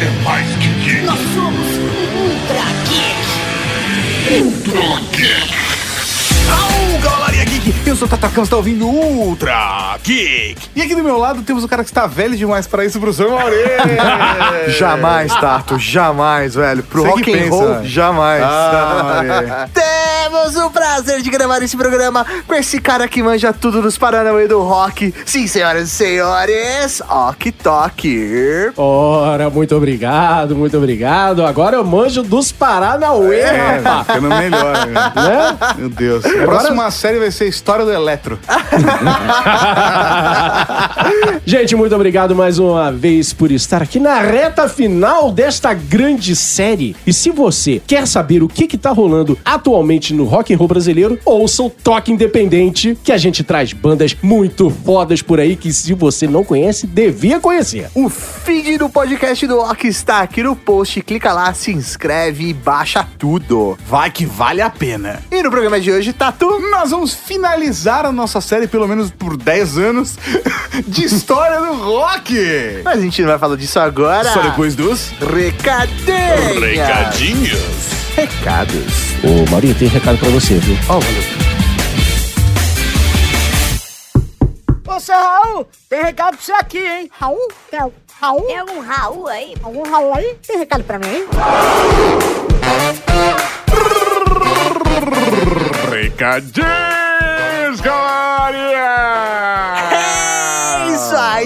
é mais que geek. Nós somos Ultra Geek. Ultra Geek. Au, Galerinha Geek! Eu sou o Tatacão, você tá ouvindo Ultra Geek! E aqui do meu lado temos o cara que está velho demais para isso, professor Maurê! Jamais, Tato, jamais, velho. Pro Você que rock and pensa. roll, jamais. Ah, Temos o prazer de gravar esse programa com esse cara que manja tudo dos Paranauê do rock. Sim, senhoras e senhores, Ok Tok. Ora, muito obrigado, muito obrigado. Agora eu manjo dos Paranauê, é, rapaz. ficando melhor, né? Né? Meu Deus. A próxima série vai ser História do Eletro. Gente, muito obrigado mais uma vez por estar aqui na reta final desta grande série. E se você quer saber o que que tá rolando atualmente no rock and roll brasileiro, ouça o Toque Independente, que a gente traz bandas muito fodas por aí que se você não conhece, devia conhecer. O feed do podcast do Ok está aqui no post. Clica lá, se inscreve e baixa tudo. Vai que vale a pena. E no programa de hoje, Tatu. Nós vamos finalizar a nossa série, pelo menos por 10 anos, de história do rock. Mas a gente não vai falar disso agora. Só depois dos Recadinhos. Recadinhos. Recados. Ô, Maurinho, tem recado pra você, viu? Ó, valeu. Ô, seu Raul, tem recado pra você aqui, hein? Raul? Tem al- Raul? Tem algum Raul aí? Algum Raul aí? Tem recado pra mim, hein? Recadinhos, galerinha!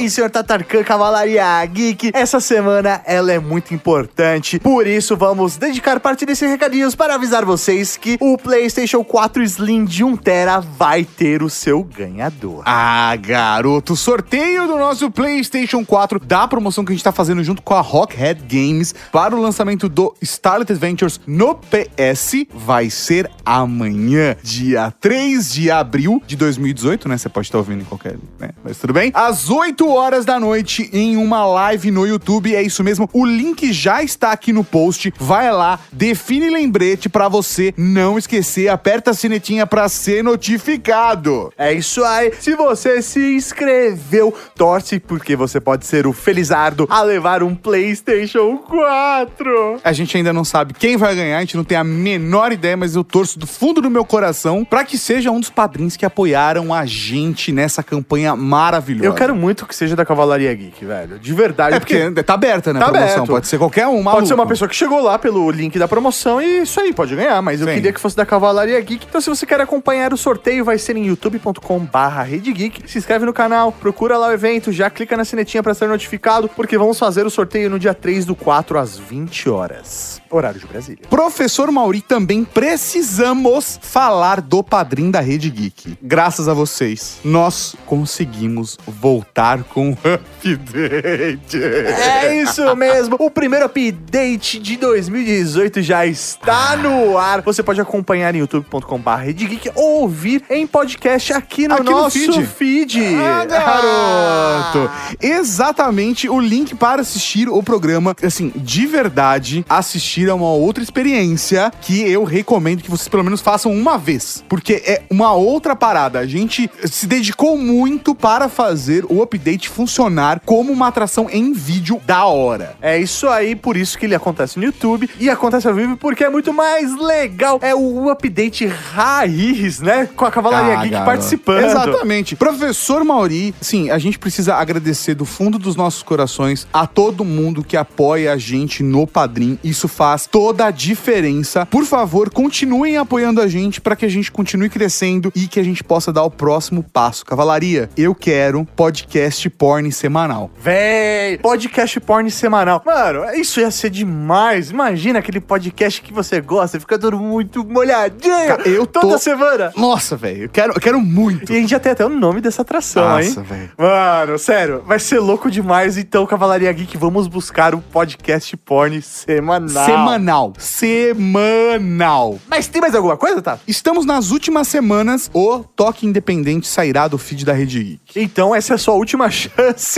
Aí, senhor Tatarkan Cavalaria Geek. Essa semana ela é muito importante, por isso vamos dedicar parte desses recadinhos para avisar vocês que o PlayStation 4 Slim de 1TB vai ter o seu ganhador. Ah, garoto, sorteio do nosso PlayStation 4 da promoção que a gente tá fazendo junto com a Rockhead Games para o lançamento do Starlet Adventures no PS vai ser amanhã, dia 3 de abril de 2018, né? Você pode estar ouvindo em qualquer, né? Mas tudo bem? Às 8 horas da noite em uma live no YouTube, é isso mesmo. O link já está aqui no post. Vai lá, define lembrete para você não esquecer, aperta a sinetinha para ser notificado. É isso aí. Se você se inscreveu, torce porque você pode ser o felizardo a levar um PlayStation 4. A gente ainda não sabe quem vai ganhar, a gente não tem a menor ideia, mas eu torço do fundo do meu coração para que seja um dos padrinhos que apoiaram a gente nessa campanha maravilhosa. Eu quero muito que seja da Cavalaria Geek, velho. De verdade. É porque tá aberta, né? Tá promoção. aberto. Pode ser qualquer um, maluco. Pode ser uma pessoa que chegou lá pelo link da promoção e isso aí, pode ganhar. Mas eu Sim. queria que fosse da Cavalaria Geek. Então, se você quer acompanhar o sorteio, vai ser em youtube.com/barra Geek. Se inscreve no canal, procura lá o evento, já clica na sinetinha pra ser notificado, porque vamos fazer o sorteio no dia 3 do 4 às 20 horas. Horário de Brasília. Professor Mauri, também precisamos falar do padrinho da Rede Geek. Graças a vocês, nós conseguimos voltar com update. É isso mesmo. O primeiro update de 2018 já está no ar. Você pode acompanhar em youtube.com.br Geek ou ouvir em podcast aqui no Aqui no nosso feed. feed. Ah, garoto! Exatamente o link para assistir o programa. Assim, de verdade, assistir é uma outra experiência que eu recomendo que vocês pelo menos façam uma vez. Porque é uma outra parada. A gente se dedicou muito para fazer o update funcionar como uma atração em vídeo da hora. É isso aí, por isso que ele acontece no YouTube e acontece ao vivo porque é muito mais legal. É o update raiz, né? Com a Cavalaria Ah, Geek garoto. participando. Exatamente. Professor Mauri, sim, a gente precisa agradecer do fundo dos nossos corações a todo mundo que apoia a gente no Padrim. Isso faz toda a diferença. Por favor, continuem apoiando a gente para que a gente continue crescendo e que a gente possa dar o próximo passo. Cavalaria, eu quero podcast porn semanal. Véi, podcast porn semanal. Mano, isso ia ser demais. Imagina aquele podcast que você gosta, fica todo muito molhadinho. Cara, eu tô- Toda semana. Nossa, velho, eu quero, eu quero muito. E a gente já tem até o nome dessa atração, Nossa, hein? velho. Mano, sério, vai ser louco demais. Então, Cavalaria Geek, vamos buscar o podcast porn semanal. Semanal. Semanal. Mas tem mais alguma coisa, tá? Estamos nas últimas semanas. O Toque Independente sairá do feed da Rede Geek. Então, essa é a sua última chance.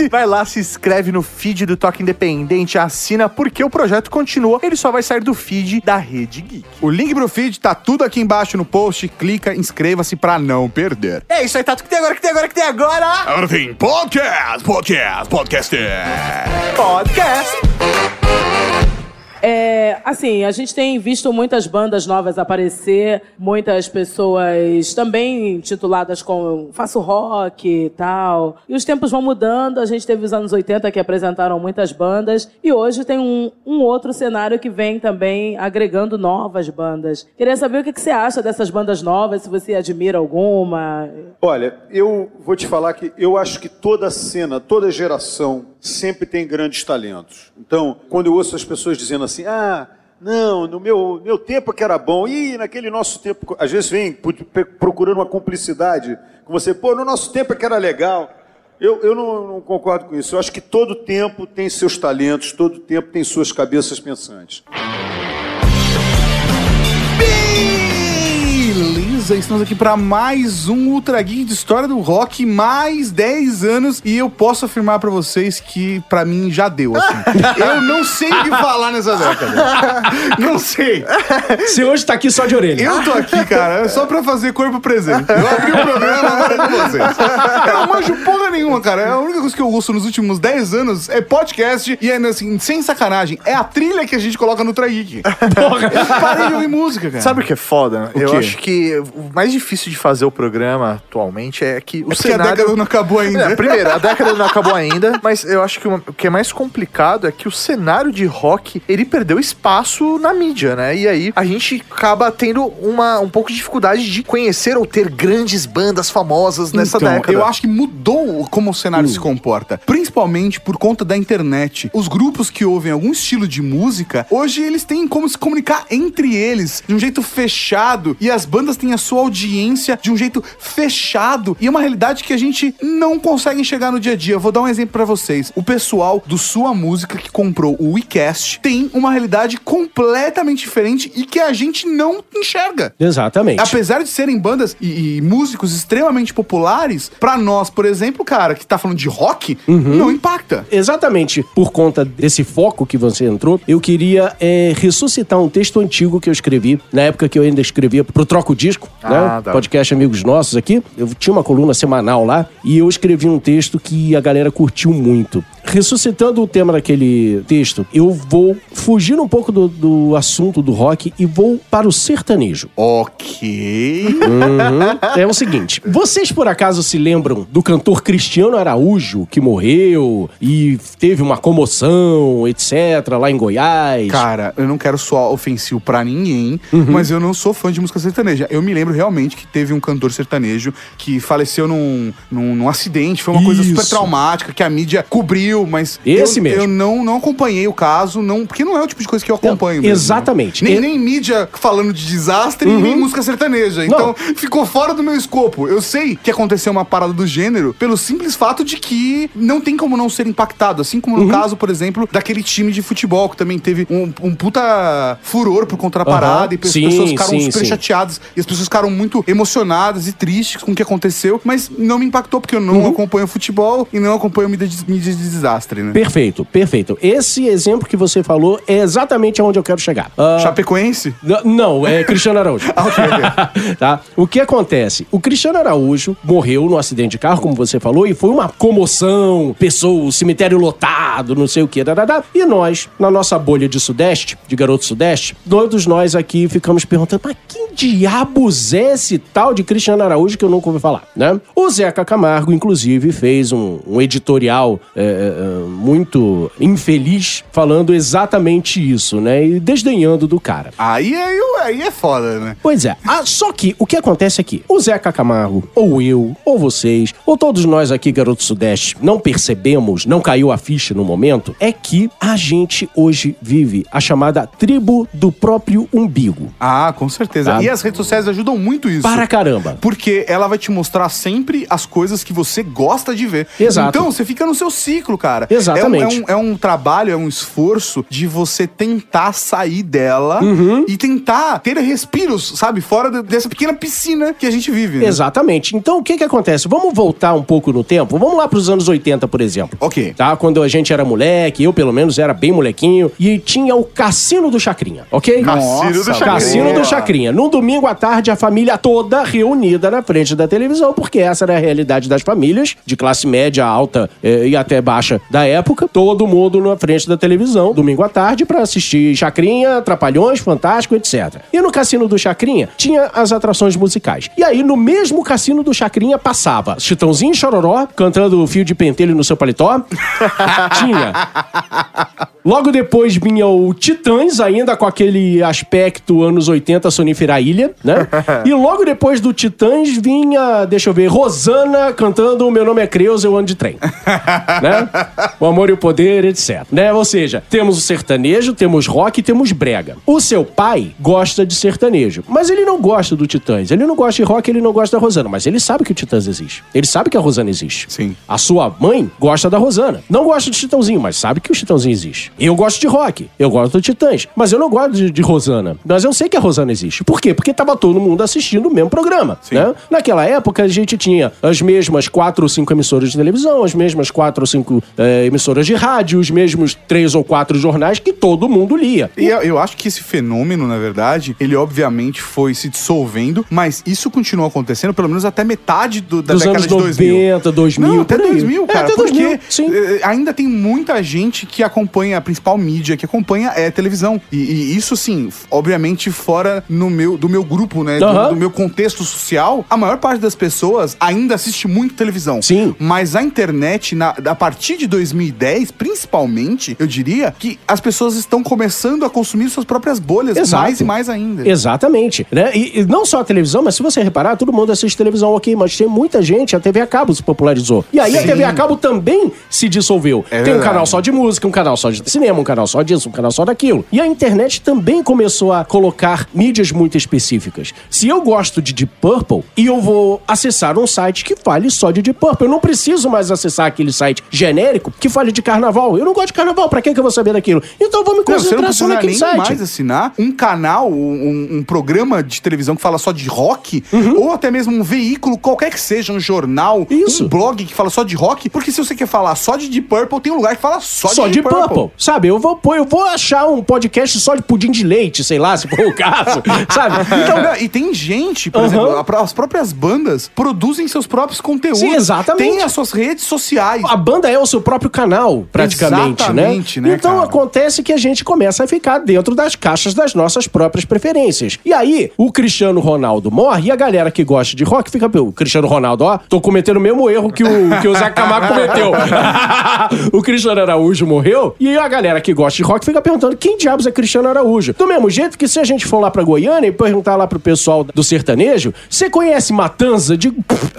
Vai lá, se inscreve no feed do Toque Independente, assina, porque o projeto continua. Ele só vai sair do feed da Rede Geek. O link pro feed tá tudo aqui embaixo no post. Clica, inscreva-se pra não perder. É isso aí, Tato. O que tem agora? Que tem agora? Que tem agora? Agora tem podcast, podcast, podcast. Podcast. É, assim, a gente tem visto muitas bandas novas aparecer, muitas pessoas também tituladas com faço rock e tal. E os tempos vão mudando, a gente teve os anos 80 que apresentaram muitas bandas, e hoje tem um, um outro cenário que vem também agregando novas bandas. Queria saber o que, que você acha dessas bandas novas, se você admira alguma. Olha, eu vou te falar que eu acho que toda cena, toda geração sempre tem grandes talentos. Então, quando eu ouço as pessoas dizendo assim, ah, não, no meu, meu tempo que era bom, e naquele nosso tempo, às vezes vem procurando uma cumplicidade com você, pô, no nosso tempo que era legal. Eu, eu não, não concordo com isso. Eu acho que todo tempo tem seus talentos, todo tempo tem suas cabeças pensantes. Beleza, estamos aqui para mais um Ultra Geek de história do rock, mais 10 anos, e eu posso afirmar para vocês que para mim já deu, assim. eu não sei o que falar nessa década. Não sei. Você hoje tá aqui só de orelha. Eu tô aqui, cara, só pra fazer corpo presente. Eu abri o programa agora com vocês. Eu não manjo porra nenhuma, cara. A única coisa que eu ouço nos últimos 10 anos é podcast e é assim, sem sacanagem, é a trilha que a gente coloca no Trageek. Porra, eu parei de ouvir música, cara. Sabe o que é foda? O eu quê? acho que o mais difícil de fazer o programa atualmente é que o É porque a cenário... década não acabou ainda. É, primeiro, a década não acabou ainda, mas eu acho que o que é mais complicado é que o cenário de rock, ele perdeu espaço na mídia, né? E aí a gente acaba tendo uma, um pouco de dificuldade de conhecer ou ter grandes bandas famosas nessa então, década. eu acho que mudou como o cenário Hum. se comporta. Principalmente por conta da internet. Os grupos que ouvem algum estilo de música, hoje eles têm como se comunicar entre eles de um jeito fechado. E as bandas têm a sua audiência de um jeito fechado. E é uma realidade que a gente não consegue enxergar no dia a dia. Eu vou dar um exemplo pra vocês. O pessoal do Sua Música que comprou o WeCast tem uma realidade completamente diferente e que a gente não enxerga. Exatamente. Apesar de serem bandas e, e músicos extremamente populares, pra nós, por exemplo, cara, que tá falando de rock, Uhum. não impacta. Exatamente por conta desse foco que você entrou, eu queria é, ressuscitar um texto antigo que eu escrevi, na época que eu ainda escrevia pro Troco Disco, Ah, né? tá. Podcast Amigos Nossos aqui. Eu tinha uma coluna semanal lá e eu escrevi um texto que a galera curtiu muito. Ressuscitando o tema daquele texto, eu vou fugir um pouco do, do assunto do rock e vou para o sertanejo. Ok. Uhum. É o seguinte: vocês por acaso se lembram do cantor Cristiano Araújo que morreu e teve uma comoção, etc., lá em Goiás? Cara, eu não quero soar ofensivo pra ninguém, Uhum. mas eu não sou fã de música sertaneja. Eu me lembro realmente que teve um cantor sertanejo que faleceu num, num, num acidente. Foi uma coisa Isso. super traumática que a mídia cobriu, mas Esse eu, mesmo. eu não, não acompanhei o caso, não, porque não é o tipo de coisa que eu acompanho. mesmo. exatamente. Nem, E- nem mídia falando de desastre, nem música sertaneja. Então, ficou fora do meu escopo. Eu sei que aconteceu uma parada do gênero pelo simples fato de que não tem como não ser impactado. Assim como no caso, por exemplo, daquele time de futebol que também teve um, um puta furor por conta da Aham. parada e as Sim, pessoas ficaram sim, super sim. chateadas e as pessoas ficaram muito emocionadas e tristes com o que aconteceu, mas não me impactou porque eu não acompanho futebol e não acompanho mídia de, mídia de desastre, né? Perfeito, perfeito. Esse exemplo que você falou é exatamente aonde eu quero chegar. Ah, Chapecoense? N- Não, é Cristiano Araújo. tá? O que acontece? O Cristiano Araújo morreu no acidente de carro, como você falou, e foi uma comoção, pessoa, cemitério lotado, não sei o que, dadadá. E nós, na nossa bolha de Sudeste, de garoto Sudeste, todos nós aqui ficamos perguntando, mas quem diabos é esse tal de Cristiano Araújo que eu nunca ouvi falar, né? O Zeca Camargo, inclusive, fez um, um editorial é, é, muito infeliz falando exatamente isso, né? E desdenhando do cara. Aí, aí, aí é foda, né? Pois é. Ah, só que o que acontece aqui? O Zeca Camargo, ou eu, ou vocês, ou todos nós aqui, Garoto Sudeste, não percebemos, não caiu a ficha no momento, é que a gente hoje vive a chamada tribo do próprio umbigo. Ah, com certeza. Tá. E as redes sociais ajudam muito isso. Para caramba. Porque ela vai te mostrar sempre as coisas que você gosta de ver. Exato. Então, você fica no seu ciclo, cara. Exatamente. É um, é um- é um trabalho, é um esforço de você tentar sair dela Uhum. e tentar ter respiros, sabe? Fora de- dessa pequena piscina que a gente vive. né? Exatamente. Então, o que que acontece? Vamos voltar um pouco no tempo? Vamos lá para os anos 80, por exemplo. Ok. Tá? Quando a gente era moleque, eu pelo menos era bem molequinho, e tinha o Cassino do Chacrinha, ok? Nossa, Cassino do. Chacrinha. Cassino do Chacrinha. Num domingo à tarde a família toda reunida na frente da televisão, porque essa era a realidade das famílias, de classe média, alta eh, e até baixa da época. Todo mundo na frente da televisão, domingo à tarde, pra assistir Chacrinha, Trapalhões, Fantástico, etc. E no cassino do Chacrinha tinha as atrações musicais. E aí, no mesmo cassino do Chacrinha, passava Chitãozinho e Chororó cantando o fio de pentelho no seu paletó. tinha Logo depois vinha o Titãs, ainda com aquele aspecto anos 80 Sonífera Ilha, né? e logo depois do Titãs vinha, deixa eu ver, Rosana cantando Meu Nome é Creus, Eu Ando de Trem. né? O Amor e o Poder, etc. Né? Ou seja, temos o sertanejo, temos rock e temos brega. O seu pai gosta de sertanejo, mas ele não gosta do Titãs. Ele não gosta de rock, ele não gosta da Rosana, mas ele sabe que o Titãs existe. Ele sabe que a Rosana existe. Sim. A sua mãe gosta da Rosana. Não gosta de Chitãozinho, mas sabe que o Chitãozinho existe. Eu gosto de rock, eu gosto do Titãs, mas eu não gosto de, de Rosana. Mas eu sei que a Rosana existe. Por quê? Porque tava todo mundo assistindo o mesmo programa. Né? Naquela época, a gente tinha as mesmas quatro ou cinco emissoras de televisão, as mesmas quatro ou cinco eh, emissoras de rádio, os mesmos três ou quatro jornais que todo mundo lia. E eu, eu acho que esse fenômeno, na verdade, ele obviamente foi se dissolvendo, mas isso continuou acontecendo pelo menos até metade do- da Dos década anos de 2000. 90, 2000, Não, até por aí. 2000, É, cara. até porque 2000, sim. eh, ainda tem muita gente que acompanha a principal mídia, que acompanha é televisão. E, e isso, sim, obviamente fora no meu, do meu grupo, né? Do- Aham. Do, meu contexto social, a maior parte das pessoas ainda assiste muito televisão. Sim. Mas a internet, na- a partir de 2010, principalmente, eu diria que as pessoas estão começando a consumir suas próprias bolhas, Exato. mais e mais ainda. Exatamente. Né? E, e não só a televisão, mas se você reparar, todo mundo assiste televisão, ok, mas tem muita gente, a TV a cabo se popularizou. E aí a Sim. TV a cabo também se dissolveu. É tem um verdade. canal só de música, um canal só de cinema, um canal só disso, um canal só daquilo. E a internet também começou a colocar mídias muito específicas. Se eu gosto de Deep Purple e eu vou acessar um site que fale só de Deep Purple, eu não preciso mais acessar aquele site genérico que fale de carnaval. Eu não gosto de carnaval, pra que que eu vou saber daquilo? Então eu vou me você não concentrar só naquele nem site. mais assinar um canal, um, um programa de televisão que fala só de rock, ou até mesmo um veículo, qualquer que seja, um jornal, Uhum. Isso. um blog que fala só de rock, porque se você quer falar só de Deep Purple, tem um lugar que fala só, Só de Purple. Sabe, eu vou, eu vou achar um podcast só de pudim de leite, sei lá, se for o caso. sabe? Então, não, e tem gente, por Aham. exemplo, as próprias bandas produzem seus próprios conteúdos. Sim, exatamente. Tem as suas redes sociais. A banda é o seu próprio canal, praticamente, Exatamente, né? né, Então cara? acontece que a gente começa a ficar dentro das caixas das nossas próprias preferências. E aí, o Cristiano Ronaldo morre e a galera que gosta de rock fica, pô, o Cristiano Ronaldo, ó, tô cometendo o mesmo erro que o, que o Zé Camargo cometeu. o Cristiano Araújo morreu e a galera que gosta de rock fica perguntando quem diabos é Cristiano Araújo. Do mesmo jeito que se a gente for lá pra Goiânia e perguntar lá pro pessoal do sertanejo, você conhece Matanza? De... O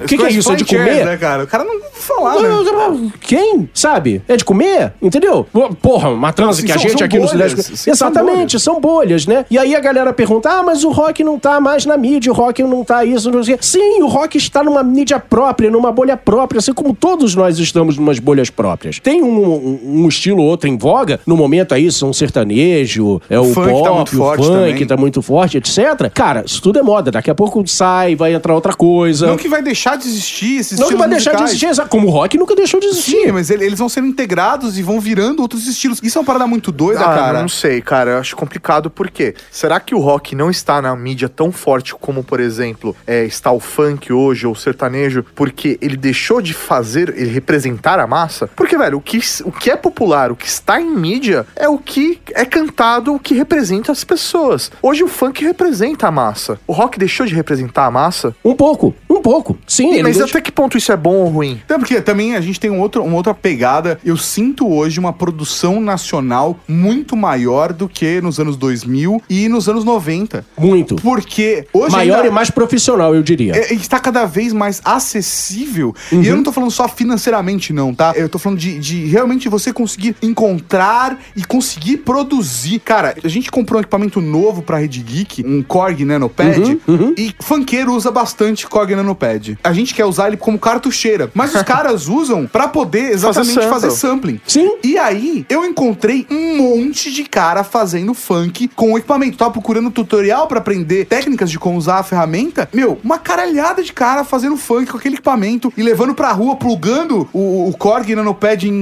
que, que é isso? É de comer? Né, cara? O cara não falar, né? Quem? Sabe? É de comer? Entendeu? Porra, matança Sim, que a gente aqui no bolhas. Sudeste. Sim, são Exatamente, são bolhas. né? E aí a galera pergunta: ah, mas o rock não tá mais na mídia, o rock não tá isso, não sei. o quê." Sim, o rock está numa mídia própria, numa bolha própria, assim como todos nós estamos numas bolhas próprias. Tem um, um- um estilo ou outro em voga, no momento aí, são sertanejo, é o, funk pop, tá muito o forte funk também. tá muito forte, etc. Cara, isso tudo é moda. Daqui a pouco sai, vai entrar outra coisa. Não que vai deixar de existir esses Não que vai deixar de musicais. existir, exato, como o rock nunca deixou de existir. Sim, mas ele- eles vão sendo integrados e vão virando outros estilos. Isso é uma parada muito doida, Ah, cara. não sei, cara. Eu acho complicado porque será que o rock não está na mídia tão forte como, por exemplo, é, está o funk hoje ou o sertanejo, porque ele deixou de fazer, ele representar a massa? Porque, velho, o que, o que é popular, o que está em mídia, é o que é cantado, o que representa as pessoas. Hoje o funk representa a massa. O rock deixou de representar a massa? Um pouco, um pouco. Sim, Mas deixa- até que ponto isso é bom ou ruim? Até porque também a gente tem um outro, uma outra pegada. Eu sinto hoje uma produção nacional muito maior do que nos anos 2000 e nos anos 90. muito. Porque hoje Maior ainda e mais profissional, eu diria. é- está cada vez mais acessível. Uhum. E eu não tô falando só financeiramente, não, tá? Eu tô falando de, de realmente você conseguir encontrar e conseguir produzir. Cara, a gente comprou um equipamento novo pra Rede Geek, um Korg Nanopad, Uhum, e funkeiro usa bastante Korg Nanopad. A gente quer usar ele como cartucheira. Mas os caras usam pra poder exatamente sample. fazer sampling. Sim. E aí, eu encontrei um monte de cara fazendo funk com o equipamento. Tava procurando tutorial pra aprender técnicas de como usar a ferramenta. Meu, uma caralhada de cara fazendo funk com aquele equipamento e levando pra rua, plugando o, o Korg Nanopad em-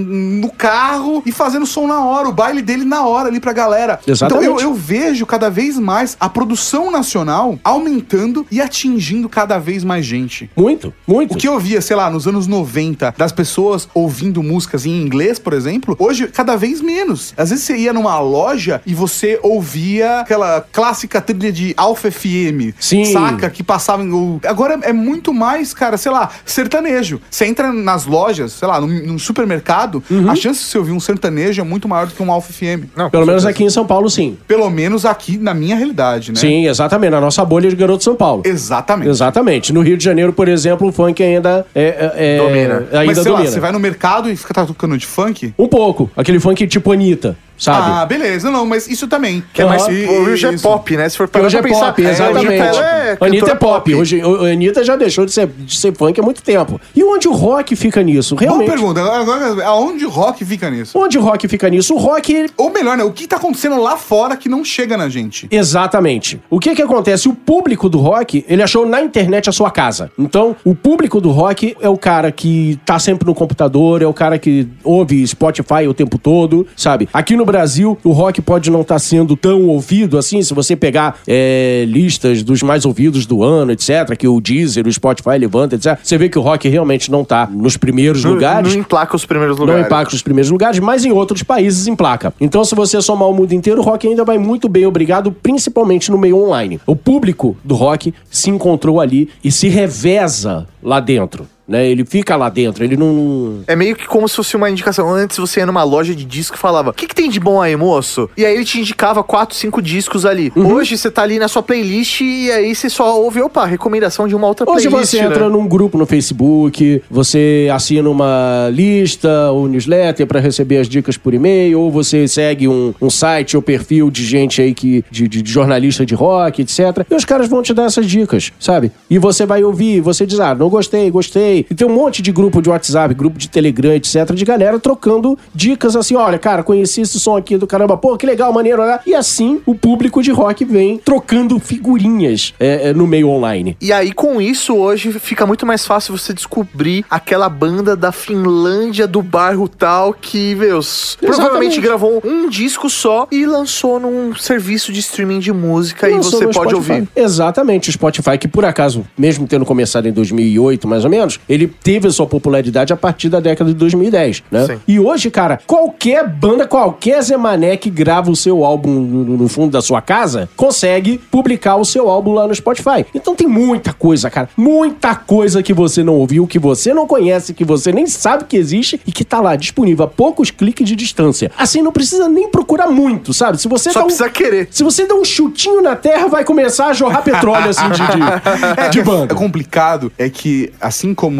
no carro e fazendo som na hora, o baile dele na hora ali pra galera. Exatamente. Então eu, eu vejo cada vez mais a produção nacional aumentando e atingindo cada vez mais gente. Muito, muito. O que eu via, sei lá, nos anos 90, das pessoas ouvindo músicas em inglês, por exemplo, hoje cada vez menos. Às vezes você ia numa loja e você ouvia aquela clássica trilha de Alpha FM. Sim. Saca? Que passava em. o- Agora é muito mais, cara, sei lá, sertanejo. Você entra nas lojas, sei lá, num, num supermercado, Uhum. a chance de você ouvir um sertanejo é muito maior do que um Alpha FM. Não, Pelo menos certeza. aqui em São Paulo, sim. Pelo menos aqui na minha realidade, né? Sim, exatamente. Na nossa bolha de garoto São Paulo. Exatamente. Exatamente. No Rio de Janeiro, por exemplo, o funk ainda é. é- é- Domina. Ainda Mas sei domina. lá, você vai no mercado e fica tocando de funk? Um pouco. Aquele funk tipo Anitta, sabe? Ah, beleza. Não, mas isso também. Que é mais, Aham. o hoje é pop, né? Se for Que parar hoje é pensar, pop, é, exatamente. hoje ela é Anitta é pop. Hoje, o- a Anitta já deixou de ser, de ser funk há muito tempo. E onde o rock fica nisso? Boa Realmente. pergunta. Agora, agora, aonde o rock fica nisso? Onde o rock fica nisso? O rock, ele- Ou melhor, né? O que tá acontecendo lá fora que não chega na gente? Exatamente. O que que acontece? O público do rock, ele achou na internet a sua casa. Então, o público do rock é o cara que tá sempre no computador, é o cara que ouve Spotify o tempo todo, sabe? Aqui no Brasil, o rock pode não estar sendo tão ouvido assim, se você pegar é, listas dos mais ouvidos do ano, etc., que o Deezer, o Spotify levanta, etc., você vê que o rock realmente não tá nos primeiros Não, lugares. não emplaca os primeiros Não lugares. impacta os primeiros lugares, mas em outros países emplaca. Então, se você somar o mundo inteiro, o rock ainda vai muito bem, obrigado, principalmente no meio online. O público do rock se encontrou ali e se reveza lá dentro. Né? Ele fica lá dentro, ele não. É meio que como se fosse uma indicação. Antes você ia numa loja de disco e falava: O que, que tem de bom aí, moço? E aí ele te indicava quatro, cinco discos ali. Uhum. Hoje você tá ali na sua playlist e aí você só ouve, opa, recomendação de uma outra Hoje playlist. você né? entra num grupo no Facebook, você assina uma lista ou newsletter para receber as dicas por e-mail, ou você segue um, um site ou perfil de gente aí que de, de- de jornalista de rock, etc. E os caras vão te dar essas dicas, sabe? E você vai ouvir, você diz, ah, não gostei, gostei. E tem um monte de grupo de WhatsApp, grupo de Telegram, etc, de galera trocando dicas assim, olha, cara, conheci esse som aqui do caramba, pô, que legal, maneiro, né? E assim o público de rock vem trocando figurinhas é, é, no meio online. E aí, com isso, hoje fica muito mais fácil você descobrir aquela banda da Finlândia, do bairro tal, que, meu, s- provavelmente gravou um disco só e lançou num serviço de streaming de música e Lançou você pode Spotify. ouvir. Exatamente, o Spotify, que por acaso, mesmo tendo começado em 2008, mais ou menos, ele teve a sua popularidade a partir da década de 2010, né? Sim. E hoje, cara, qualquer banda, qualquer Zé Mané que grava o seu álbum no, no fundo da sua casa, consegue publicar o seu álbum lá no Spotify. Então tem muita coisa, cara, muita coisa que você não ouviu, que você não conhece, que você nem sabe que existe e que tá lá disponível a poucos cliques de distância. Assim, não precisa nem procurar muito, sabe? Se você Só dá um- precisa querer. se você der um chutinho na terra, vai começar a jorrar petróleo, assim, de, de, de É banda. complicado é que, assim como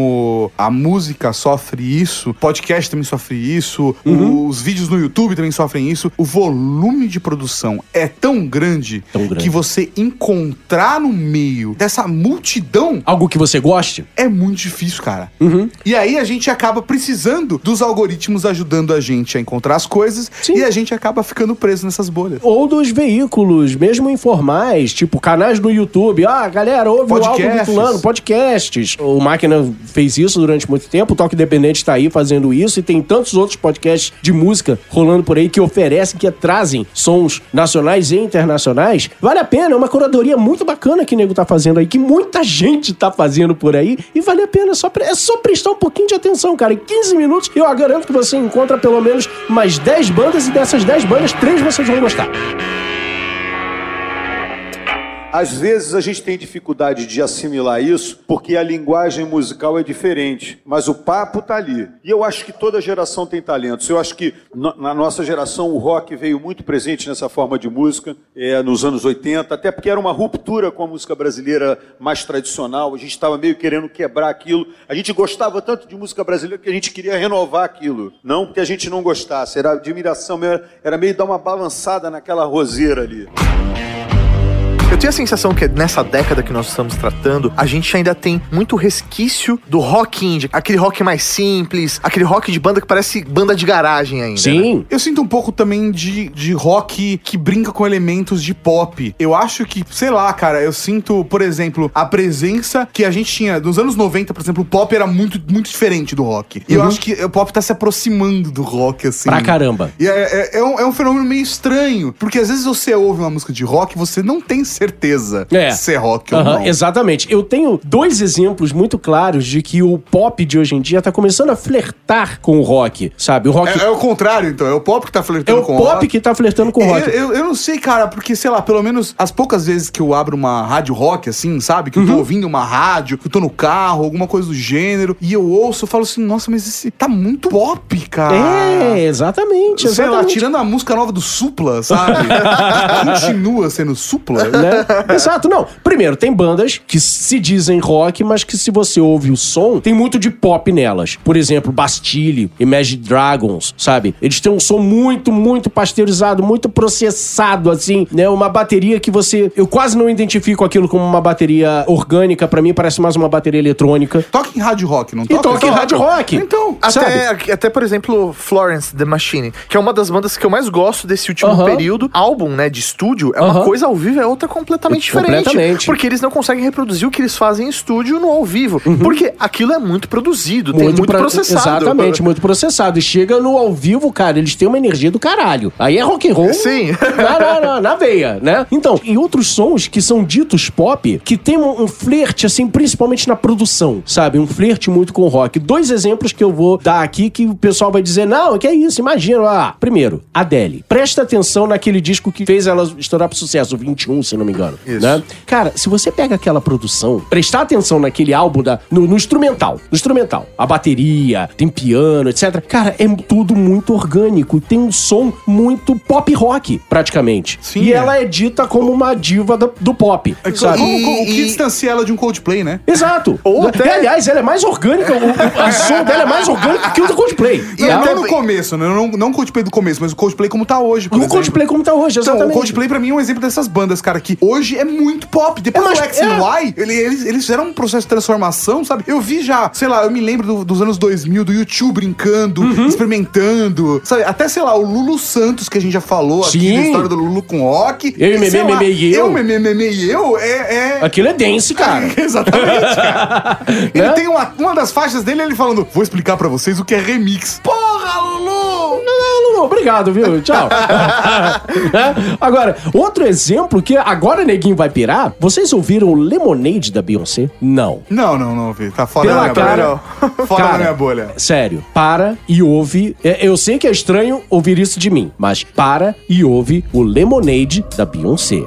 a música sofre isso, podcast também sofre isso, Uhum. os vídeos no YouTube também sofrem isso, o volume de produção é tão grande, Tão grande. que você encontrar no meio dessa multidão Algo que você goste? é muito difícil, cara. Uhum. E aí a gente acaba precisando dos algoritmos ajudando a gente a encontrar as coisas Sim. e a gente acaba ficando preso nessas bolhas. Ou dos veículos, mesmo informais, tipo canais no YouTube. Ah, galera, ouve o álbum do Podcasts. fulano, podcasts. O Máquina fez isso durante muito tempo, o Toque Independente tá aí fazendo isso, e tem tantos outros podcasts de música rolando por aí que oferecem, que trazem sons nacionais e internacionais. Vale a pena, é uma curadoria muito bacana que o nego tá fazendo aí, que muita gente tá fazendo por aí, e vale a pena, só, pre- é só prestar um pouquinho de atenção, cara. Em 15 minutos, eu garanto que você encontra pelo menos mais 10 bandas, e dessas 10 bandas, três vocês vão gostar. Às vezes a gente tem dificuldade de assimilar isso porque a linguagem musical é diferente, mas o papo tá ali. E eu acho que toda geração tem talentos. Eu acho que na nossa geração o rock veio muito presente nessa forma de música, é, nos anos 80, até porque era uma ruptura com a música brasileira mais tradicional. A gente estava meio querendo quebrar aquilo. A gente gostava tanto de música brasileira que a gente queria renovar aquilo. Não porque a gente não gostasse, era admiração, mesmo, era meio dar uma balançada naquela roseira ali. Eu tenho a sensação que nessa década que nós estamos tratando, a gente ainda tem muito resquício do rock indie, aquele rock mais simples, aquele rock de banda que parece banda de garagem ainda. né? Sim. Eu sinto um pouco também de, de rock que brinca com elementos de pop. Eu acho que, sei lá, cara, eu sinto, por exemplo, a presença que a gente tinha nos anos 90, por exemplo, o pop era muito, muito diferente do rock. E eu acho que o pop tá se aproximando do rock, assim. Pra caramba. E é, é- é um, é um fenômeno meio estranho, porque às vezes você ouve uma música de rock e você não tem certeza É. se é rock ou não. exatamente. Eu tenho dois exemplos muito claros de que o pop de hoje em dia tá começando a flertar com o rock, sabe? O rock É, é o contrário, então. É o pop que tá é, flertando o com pop rock. que tá flertando com o rock. Eu, eu, eu não sei, cara, porque, sei lá, pelo menos as poucas vezes que eu abro uma rádio rock, assim, sabe? Que eu Uhum. tô ouvindo uma rádio, que eu tô no carro, alguma coisa do gênero, e eu ouço, eu falo assim, nossa, mas esse tá muito pop, cara. É, exatamente, Sei lá, exatamente. tirando a música nova do Supla, sabe? Continua sendo Supla. né? Exato, não. Primeiro, tem bandas que se dizem rock, mas que se você ouve o som, tem muito de pop nelas. Por exemplo, Bastille, Imagine Dragons, sabe? Eles têm um som muito, muito pasteurizado, muito processado, assim, né? Uma bateria que você... Eu quase não identifico aquilo como uma bateria orgânica, pra mim parece mais uma bateria eletrônica. Toca em rádio rock, não E toca? toca em rádio rock. Então, Até, até, por exemplo, Florence The Machine, que é uma das bandas que eu mais gosto desse último Aham. período. Álbum, né, de estúdio, é uma Aham. coisa ao vivo, é outra completamente diferente. completamente. Porque eles não conseguem reproduzir o que eles fazem em estúdio no ao vivo. Porque aquilo é muito produzido, tem muito pra- processado. Exatamente, muito processado. E chega no ao vivo, cara, eles têm uma energia do caralho. Aí é rock and roll. Sim. Na, na, na, na veia, né? Então, e outros sons que são ditos pop, que tem um, um flerte, assim, principalmente na produção, sabe? Um flerte muito com o rock. Dois exemplos que eu vou dar aqui que o pessoal vai dizer, não, que é isso, imagina lá. Primeiro, Adele. Presta atenção naquele disco que fez ela estourar pro sucesso, o 21, se não me engano. Isso. Né? Cara, se você pega aquela produção, prestar atenção naquele álbum, da, no, no instrumental, no instrumental, a bateria, tem piano, etc. Cara, é tudo muito orgânico, tem um som muito pop rock, praticamente. Sim, e é. ela é dita como uma diva do, do pop, É que- sabe? o, o- o que E- distancia ela de um Coldplay, né? Exato. Ou E, até- aliás, ela é mais orgânica, o, o a som dela é mais orgânico que o do Coldplay. E tá? até no começo, né? Não, não o Coldplay do começo, mas o Coldplay como tá hoje, por O exemplo. Coldplay como tá hoje, Então, exatamente. o Coldplay pra mim é um exemplo dessas bandas, cara, que hoje é muito pop. Depois É, do X é. Y, ele- eles, eles fizeram um processo de transformação, sabe? Eu vi já, sei lá, eu me lembro do- dos anos 2000, do YouTube brincando, Uhum. experimentando, sabe? Até, sei lá, o Lulu Santos, que a gente já falou aqui, Sim. da história do Lulu com rock. Eu e lá, Memê e eu. Eu, Memê, Memê e eu, é... é... Aquilo é dance, cara. Exatamente, cara. Ele Né? tem uma, uma das faixas dele, ele falando, vou explicar pra vocês o que é remix. Porra, Lulu! Não, não, não, obrigado, viu? Tchau. É? Agora, outro exemplo que agora neguinho vai pirar. Vocês ouviram o Lemonade da Beyoncé? Não. Não, não, não ouvi. Tá fora Pela da minha cara- bolha. Fora Cara, da minha bolha. Sério, para e ouve. é, Eu sei que é estranho ouvir isso de mim, mas para e ouve o Lemonade da Beyoncé.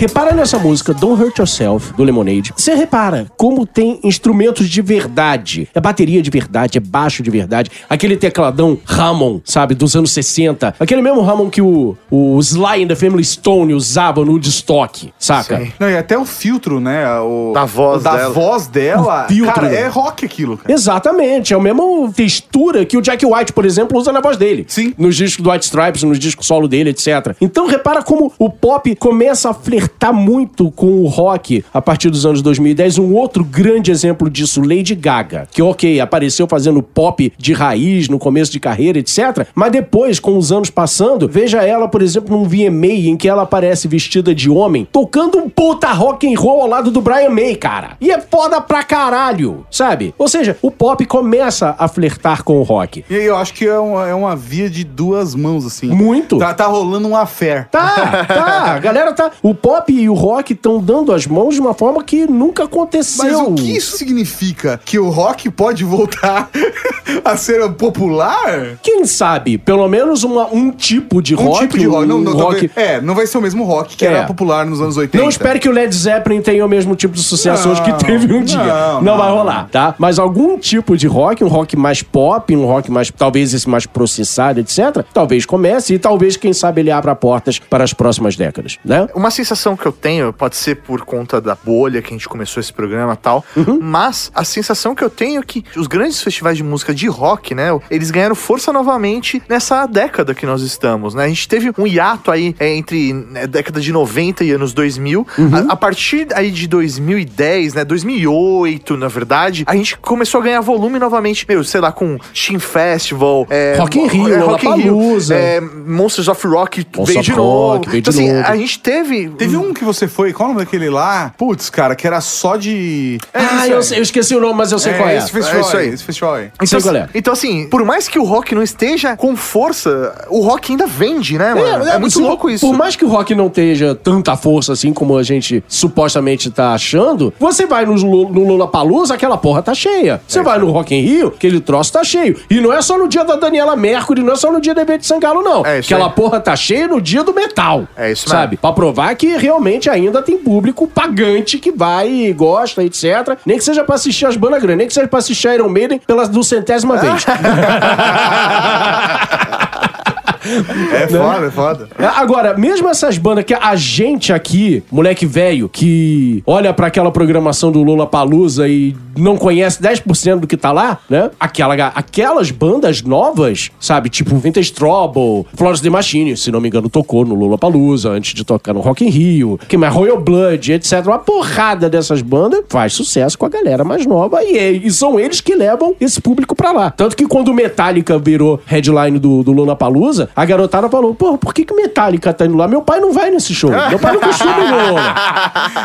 Repara nessa música Don't Hurt Yourself, do Lemonade. Você repara como tem instrumentos de verdade. É bateria de verdade, é baixo de verdade. Aquele tecladão Hammond, sabe, dos anos 60. Aquele mesmo Hammond que o, o Sly and the Family Stone usava no Woodstock, saca? Sim. Não, e até o filtro, né? O, Da voz da dela. voz dela. O filtro, cara, é rock aquilo, cara. Exatamente, é a mesma textura que o Jack White, por exemplo, usa na voz dele. Sim. Nos discos do White Stripes, nos discos solo dele, etc. Então repara como o pop começa a flertar flertar muito com o rock a partir dos anos 2010. Um outro grande exemplo disso, Lady Gaga, que, ok, apareceu fazendo pop de raiz no começo de carreira, etc. Mas depois, com os anos passando, veja ela, por exemplo, num VMA em que ela aparece vestida de homem, tocando um puta rock and roll ao lado do Brian May, cara. E é foda pra caralho, sabe? Ou seja, o pop começa a flertar com o rock. E aí eu acho que é uma, é uma via de duas mãos, assim. Muito. Tá, tá rolando um affair. Tá, tá. A galera tá. O pop e o rock estão dando as mãos de uma forma que nunca aconteceu. Mas o que isso significa? Que o rock pode voltar a ser popular? Quem sabe? Pelo menos uma- um tipo de Um rock. tipo de rock. Não, não, um rock... talvez- é, não vai ser o mesmo rock que É. era popular nos anos 80. Não espere que o Led Zeppelin tenha o mesmo tipo de sucesso Não, hoje que teve um dia. não, Não, não, vai rolar, tá? Mas algum tipo de rock, um rock mais pop, um rock mais, talvez esse mais processado, etc. Talvez comece e talvez, quem sabe, ele abra portas para as próximas décadas, né? Uma sensação que eu tenho, pode ser por conta da bolha que a gente começou esse programa e tal, Uhum. mas a sensação que eu tenho é que os grandes festivais de música de rock, né, eles ganharam força novamente nessa década que nós estamos, né? A gente teve um hiato aí é, entre né, década de 90 e anos 2000. Uhum. A, a partir aí de 2010, né, 2008, na verdade, a gente começou a ganhar volume novamente, meu, sei lá, com Steam Festival, é, Rock in Rio, é, Rock in Rio, é, Monsters of Rock Monsters veio de novo. Rock veio de então, assim, novo. a gente teve. Teve um que você foi, qual o nome daquele lá? Putz, cara, que era só de. ah, eu, sei- eu esqueci o nome, mas eu sei qual é. Esse festival É isso aí. Esse festival aí. Sei Então, qual é. então, assim, por mais que o rock não esteja com força, o rock ainda vende, né, mano? É, muito se- louco isso. Por mais que o rock não esteja tanta força assim como a gente supostamente tá achando, você vai no, no Lollapalooza, aquela porra tá cheia. Você vai no Rock in Rio, aquele troço tá cheio. E não é só no dia da Daniela Mercury, não é só no dia da Ivete Sangalo, não. É isso aquela aí. porra tá cheia no dia do metal. É isso mesmo. Sabe? Pra provar que realmente ainda tem público pagante que vai e gosta, etc. Nem que seja pra assistir as bandas grandes, nem que seja pra assistir Iron Maiden pela duzentésima vez. É foda, é foda. É, Agora, mesmo essas bandas que a gente aqui, moleque velho, que olha pra aquela programação do Lula Palusa e não conhece 10% do que tá lá, né? Aquela, aquelas bandas novas, sabe? Tipo Vintage Trouble, Florence The Machine, se não me engano, tocou no Lula Palusa antes de tocar no Rock in Rio, que mais Royal Blood, etc. Uma porrada dessas bandas faz sucesso com a galera mais nova e, é- e são eles que levam esse público pra lá. Tanto que quando o Metallica virou headline do, do Lula Palusa, a garotada falou: Pô, por que, que o Metallica tá indo lá? Meu pai não vai nesse show. Meu pai não costuma ir no.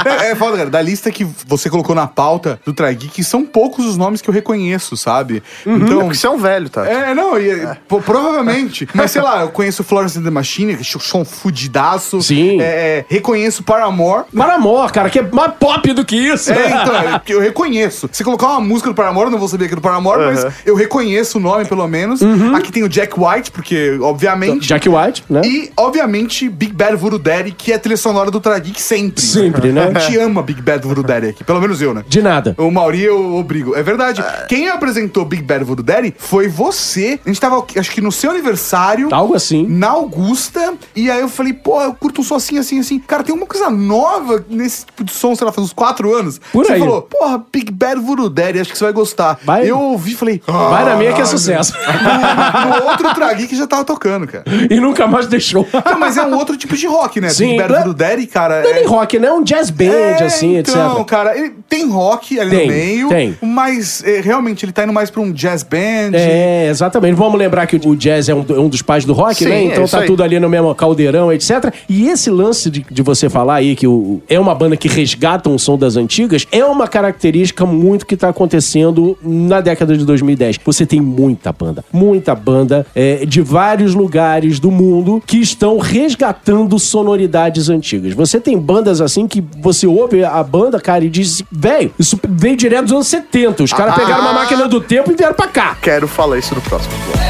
É, é foda, cara. Da lista que você colocou na pauta do Try Geek, são poucos os nomes que eu reconheço, sabe? É Então. porque você é um velho, tá? É, não, e, pô, provavelmente. Mas sei lá, eu conheço Florence and the Machine, que são um fudidaço. Sim. É, é, reconheço Paramore. Paramore, cara, que é mais pop do que isso. É, então, é, que eu reconheço. Se colocar uma música do Paramore, eu não vou saber que é do Paramore, mas eu reconheço o nome, pelo menos. Aqui tem o Jack White, porque, obviamente. Jack White, né? E, obviamente, Big Bad Daddy, que é a trilha sonora do Trageek sempre. Sempre, né? A gente ama Big Bad Daddy aqui, pelo menos eu, né? De nada. O Mauri eu obrigo. É verdade. Quem apresentou Big Bad Daddy foi você. A gente tava, acho que no seu aniversário. Algo assim. Na Augusta. E aí eu falei, pô, eu curto um som assim, assim, assim. Cara, tem uma coisa nova nesse tipo de som, sei lá, faz uns quatro anos. Por você aí. falou, porra, Big Bad Daddy, acho que você vai gostar. Vai. Eu ouvi e falei, Vai na minha que é "Ah, sucesso. No, no outro que já tava tocando, cara. e nunca mais deixou. Não, mas é um outro tipo de rock, né? Sim, Big Bad não é- Voodoo Daddy, cara. Não é é- nem rock, né? É um jazz band, é, assim, então, etc. cara, ele tem rock ali Tem, no meio, tem. mas é, realmente ele tá indo mais pra um jazz band. É, exatamente. Vamos lembrar que o jazz é um, é um dos pais do rock, Sim, né? é Então isso tá aí. tudo ali no mesmo caldeirão, etc. E esse lance de, de você falar aí que o, é uma banda que resgata um som das antigas é uma característica muito que tá acontecendo na década de 2010. Você tem muita banda, muita banda é, de vários lugares do mundo que estão resgatando sonoridades antigas. Você tem bandas assim que você ouve a banda, cara, e diz, velho, isso veio direto dos anos 70. Os caras Ah. pegaram uma máquina do tempo e vieram pra cá. Quero falar isso no próximo bloco.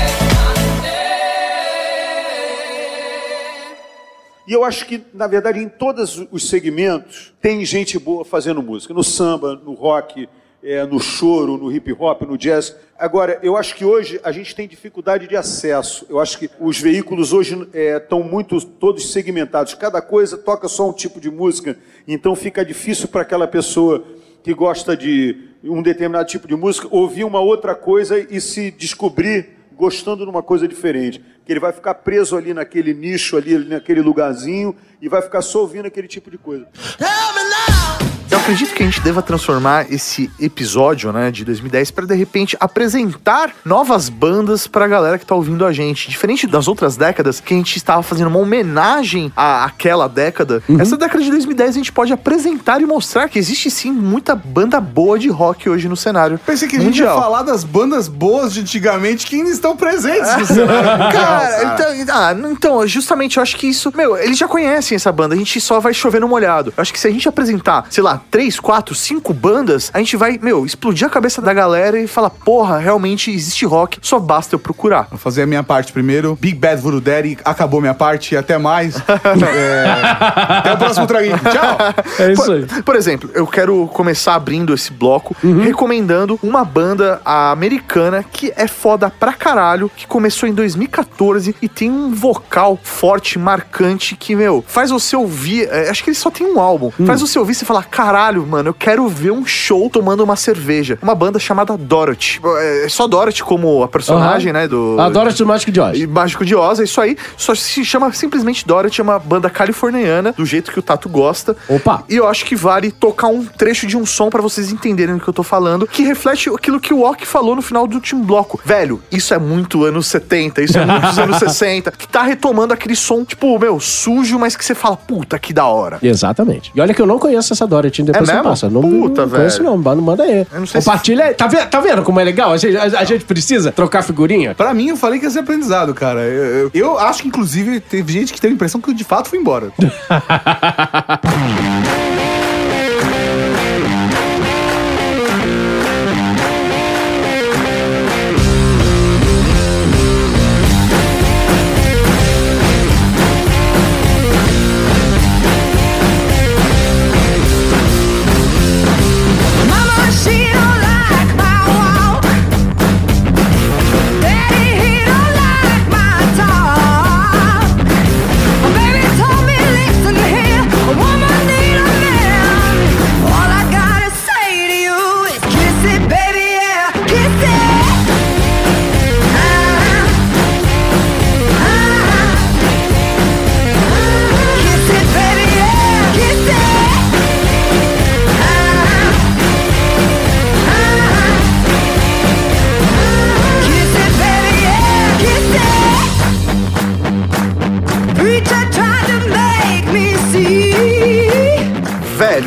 E eu acho que, na verdade, em todos os segmentos, tem gente boa fazendo música. No samba, no rock, é, no choro, no hip hop, no jazz. Agora, eu acho que hoje a gente tem dificuldade de acesso. Eu acho que os veículos hoje estão muito todos segmentados. Cada coisa toca só um tipo de música. Então fica difícil para aquela pessoa que gosta de um determinado tipo de música ouvir uma outra coisa e se descobrir gostando de uma coisa diferente. Que ele vai ficar preso ali naquele nicho, ali naquele lugarzinho, e vai ficar só ouvindo aquele tipo de coisa. Eu acredito que a gente deva transformar esse episódio, né, de 2010 para de repente apresentar novas bandas pra galera que tá ouvindo a gente. Diferente das outras décadas que a gente estava fazendo uma homenagem à aquela década, essa década de 2010 a gente pode apresentar e mostrar que existe sim muita banda boa de rock hoje no cenário. Pensei que a gente ia falar das bandas boas de antigamente que ainda estão presentes no cenário Cara, então, ah, então, justamente, eu acho que isso. Meu, eles já conhecem essa banda, a gente só vai chover no molhado. Eu acho que se a gente apresentar, sei lá, três, quatro, cinco bandas, a gente vai, meu, explodir a cabeça da galera e falar, porra, realmente existe rock, só basta eu procurar. Vou fazer a minha parte primeiro. Big Bad Voodoo Daddy, acabou minha parte, até mais. É, Até o próximo traguinho. Tchau! É isso aí. Por, por exemplo, eu quero começar abrindo esse bloco Uhum. recomendando uma banda americana que é foda pra caralho, que começou em 2014 e tem um vocal forte, marcante, que, meu, faz você ouvir. é, acho que ele só tem um álbum. Hum. Faz você ouvir e você falar: caralho, mano, eu quero ver um show tomando uma cerveja. Uma banda chamada Dorothy. É só Dorothy como a personagem, Aham. né? Do, A Dorothy do Mágico de Oz. Mágico de Oz, é isso aí. Só se chama simplesmente Dorothy, é uma banda californiana, do jeito que o Tato gosta. Opa. E eu acho que vale tocar um trecho de um som pra vocês entenderem o que eu tô falando, que reflete aquilo que o Ok falou no final do último bloco. Velho, isso é muito anos 70, isso é muito anos 60, que tá retomando aquele som, tipo, meu, sujo, mas que você fala, puta, que da hora. Exatamente. E olha que eu não conheço essa Dorothy, depois É você mesmo? passa. Não, Puta, não conheço velho. não, manda, manda aí. Eu não sei se- Compartilha aí. Tá vendo, tá vendo como é legal? A gente, a- a gente precisa trocar figurinha? Pra mim, eu falei que ia ser aprendizado, cara. Eu, eu- eu acho que, inclusive, teve gente que teve a impressão que eu de fato fui embora.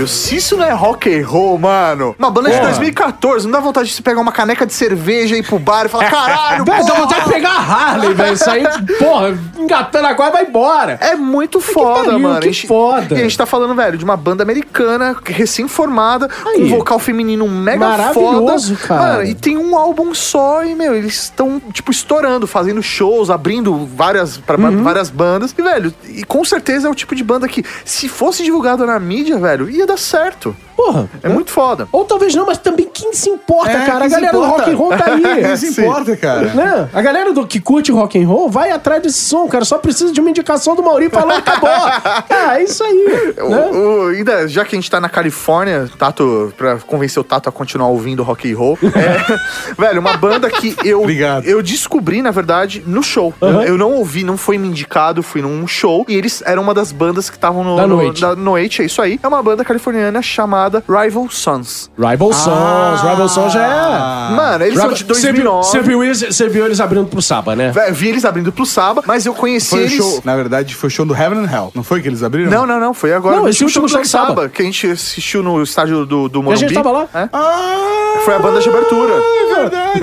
se isso não é rock and roll, mano. Uma banda é Porra. de 2014. 14, não dá vontade de você pegar uma caneca de cerveja e ir pro bar e falar, é. caralho, velho, dá vontade de pegar a Harley, velho. Isso aí, porra, engatando agora vai embora. É muito foda, que pariu, mano. Que muito foda. E a gente tá falando, velho, de uma banda americana, recém-formada, com um vocal feminino mega Maravilhoso, foda. cara. E tem um álbum só e, meu, eles estão, tipo, estourando, fazendo shows, abrindo várias, pra, uhum. várias bandas. E, velho, e com certeza é o tipo de banda que, se fosse divulgado na mídia, velho, ia dar certo. Porra. É né? muito foda. Ou talvez não, mas também quem se importa, É, cara? A galera do rock and roll tá aí. Quem se importa, cara? Né? A galera do que curte rock and roll vai atrás desse som, cara. Só precisa de uma indicação do Mauri falando acabou. ah, é isso aí. O- né? o- ainda, já que a gente tá na Califórnia, Tato, pra convencer o Tato a continuar ouvindo rock and roll, é, velho, uma banda que eu, Obrigado. eu descobri, na verdade, no show. Aham. Eu não ouvi, não foi me indicado, fui num show e eles eram uma das bandas que estavam no, Da no- noite. da noite, é isso aí. É uma banda californiana chamada Rival Sons. Rival Sons. Rival Sons já Ah. é. Mano, eles são Rival- de Você viu, 2009. você viu eles, você viu eles abrindo pro Saba, né? Vi eles abrindo pro Saba, mas eu conheci Foi eles... show, na verdade, foi o show do Heaven and Hell. Não foi que eles abriram? Não, não, não, foi agora. Não, esse último show do Saba. Que a gente assistiu no estádio do, do E a Morumbi. gente tava lá. É? Ah, Foi a banda de abertura. é verdade.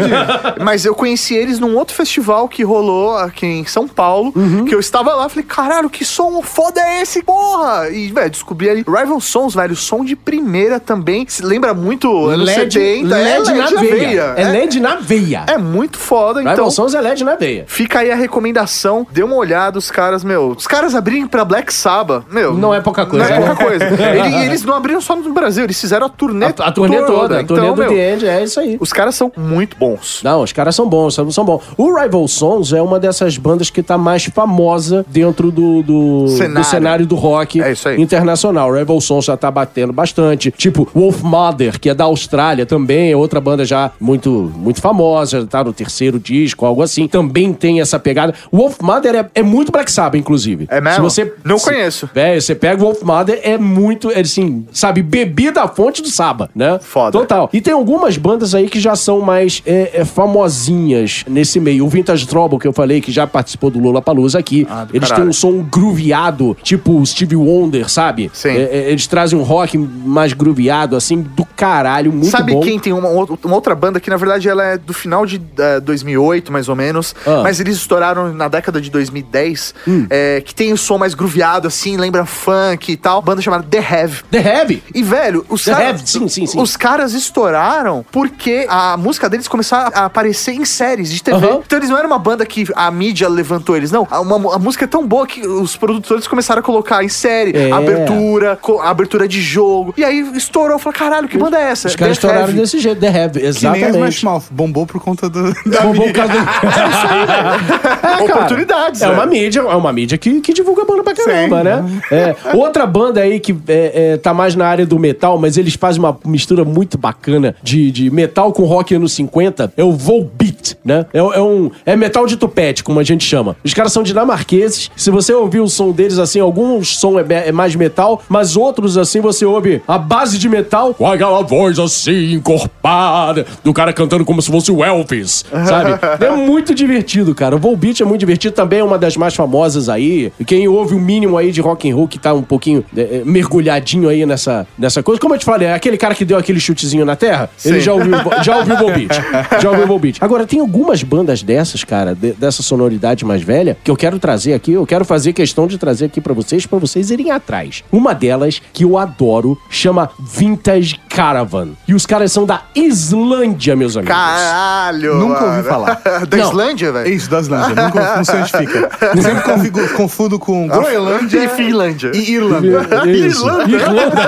Mas eu conheci eles num outro festival que rolou aqui em São Paulo, Uhum. que eu estava lá, falei, caralho, que som foda é esse, porra? E, velho, descobri ali, Rival Sons, velho, som de primeira também, se lembra muito anos 70, LED, é na veia. É, é, LED na veia. é muito foda, Rival então... Sons é LED na veia. Fica aí a recomendação, dê uma olhada, os caras, meu, os caras abrirem pra Black Sabbath, meu... Não é pouca coisa, Não é né? pouca coisa. Ele- e eles não abriram só no Brasil, eles fizeram a turnê A, a turnê toda, a turnê Então, do meu, The End, é isso aí. os caras são muito bons. Não, os caras são bons, são, são bons. O Rival Sons é uma dessas bandas que tá mais famosa dentro do, do, Cenário. do cenário do rock É internacional. O Rival Sons já tá batendo bastante. Forte. Tipo Wolf Mother, que é da Austrália também, é outra banda já muito, muito famosa, tá no terceiro disco, algo assim. Também tem essa pegada. Wolf Mother é, é muito Black Sabbath, inclusive. É mesmo? Se você, Não se- conheço. Velho, você pega o Wolf Mother, é muito, é assim, sabe, bebida à fonte do Saba, né? Foda. Total. E tem algumas bandas aí que já são mais é, é, famosinhas nesse meio. O Vintage Trouble, que eu falei, que já participou do Lula Palusa aqui. Ah, eles caralho. têm um som grooveado, tipo o Stevie Wonder, sabe? Sim. É, é, eles trazem um rock mais grooveado, assim, do caralho, muito Sabe bom. quem tem uma, uma outra banda que, na verdade, ela é do final de eh, 2008, mais ou menos. Ah. Hum. Mas eles estouraram na década de 2010. eh, que tem o som mais grooveado, assim, lembra funk e tal. Banda chamada The Have. The Heavy. E, velho, os The caras. Sim, sim, sim. Os caras estouraram porque a música deles começou a aparecer em séries de TV. Aham. Então eles não eram uma banda que a mídia levantou eles, não. A, uma- a música é tão boa que os produtores começaram a colocar em série, É. abertura, co- abertura de jogo. E aí estourou. Eu falei, caralho, que banda é essa? Os caras The estouraram Have. desse jeito, The Heavy, Que nem exatamente. as Smash Mouth. Bombou por conta do, da Bom, bom, mídia. caso- É, cara. Oportunidades, É né? uma mídia, é uma mídia que, que divulga banda pra caramba, né? É. Outra banda aí que é, é, tá mais na área do metal, mas eles fazem uma mistura muito bacana de, de metal com rock anos 50, é o Volbeat, né? É, é um, é metal de tupete, como a gente chama. Os caras são dinamarqueses. Se você ouvir o som deles, assim, alguns som é, é mais metal, mas outros, assim, você ouve a base de metal com aquela voz assim, encorpada, do cara cantando como se fosse o Elvis, sabe? É muito divertido, cara. O Volbeat é muito divertido, também é uma das mais famosas aí. E Quem ouve o mínimo aí de rock and roll que tá um pouquinho é, é, mergulhadinho aí nessa, nessa coisa. Como eu te falei, é aquele cara que deu aquele chutezinho na terra, ele já ouviu, já ouviu o Volbeat. Já ouviu o Volbeat. Agora, tem algumas bandas dessas, cara, de- dessa sonoridade mais velha, que eu quero trazer aqui, eu quero fazer questão de trazer aqui pra vocês, pra vocês irem atrás. Uma delas, que eu adoro, chama Vintage Caravan. E os caras são da Islândia, meus amigos. Caralho! Nunca ouvi mano. falar. da Não. Islândia, É velho? isso, da Islândia. Nunca, não sei onde fica. Sempre configo- confundo com Groenlândia E Finlândia. e Irlanda. Isso. Irlanda.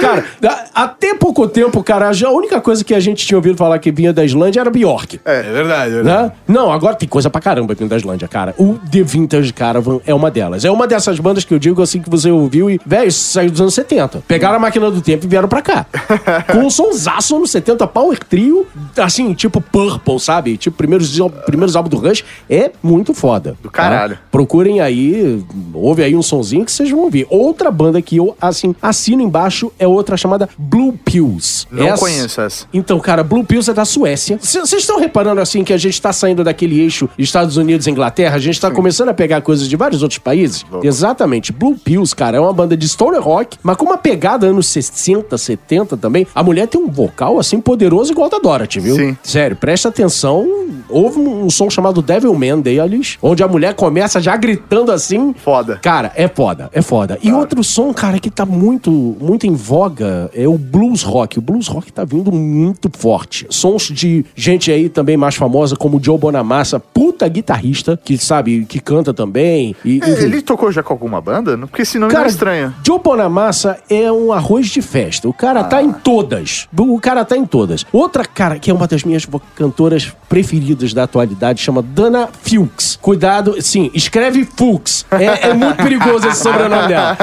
cara, da- até pouco tempo, cara, já a única coisa que a gente tinha ouvido falar que vinha da Islândia era Bjork. É verdade, é verdade. Né? Não, agora tem coisa pra caramba vindo da Islândia, cara. O The Vintage Caravan é uma delas. É uma dessas bandas que eu digo assim que você ouviu e, velho, isso saiu dos anos 70. Pegaram a máquina do tempo e vieram pra cá. Com um sonsaço anos 70, Power Trio, assim, tipo Purple, sabe? Tipo, primeiros, primeiros álbuns do Rush. É muito foda. Do caralho. Procurem aí, ouve aí um sonzinho que vocês vão ouvir. Outra banda que eu, assim, assino embaixo é outra chamada Blue Pills. Não conheço essa. Então, cara, Blue Pills é da Suécia. Vocês estão reparando, assim, que a gente tá saindo daquele eixo Estados Unidos e Inglaterra? A gente tá começando a pegar coisas de vários outros países? Exatamente. Blue Pills, cara, é uma banda de stoner rock, mas com uma pegada anos 60, 70 também. A mulher tem um vocal, assim, poderoso igual da Dorothy, viu? Sim. Sério, presta atenção. Houve um, som chamado Devil Man deles, onde a mulher começa já gritando assim. Foda. Cara, é foda, é foda. E outro som, cara, que tá muito, muito em voga é o blues rock. O blues rock tá vindo muito forte. Sons de gente aí também mais famosa, como Joe Bonamassa, puta guitarrista, que sabe, que canta também. E, É. Ele tocou já com alguma banda? Porque esse nome não é estranho. Joe Bonamassa é um arroz de festa. O cara tá em todas. O cara tá em todas. Outra cara que é uma das minhas cantoras preferidas da atualidade chama Dana Fuchs. Cuidado, sim, escreve Fuchs. É, é muito perigoso esse sobrenome dela.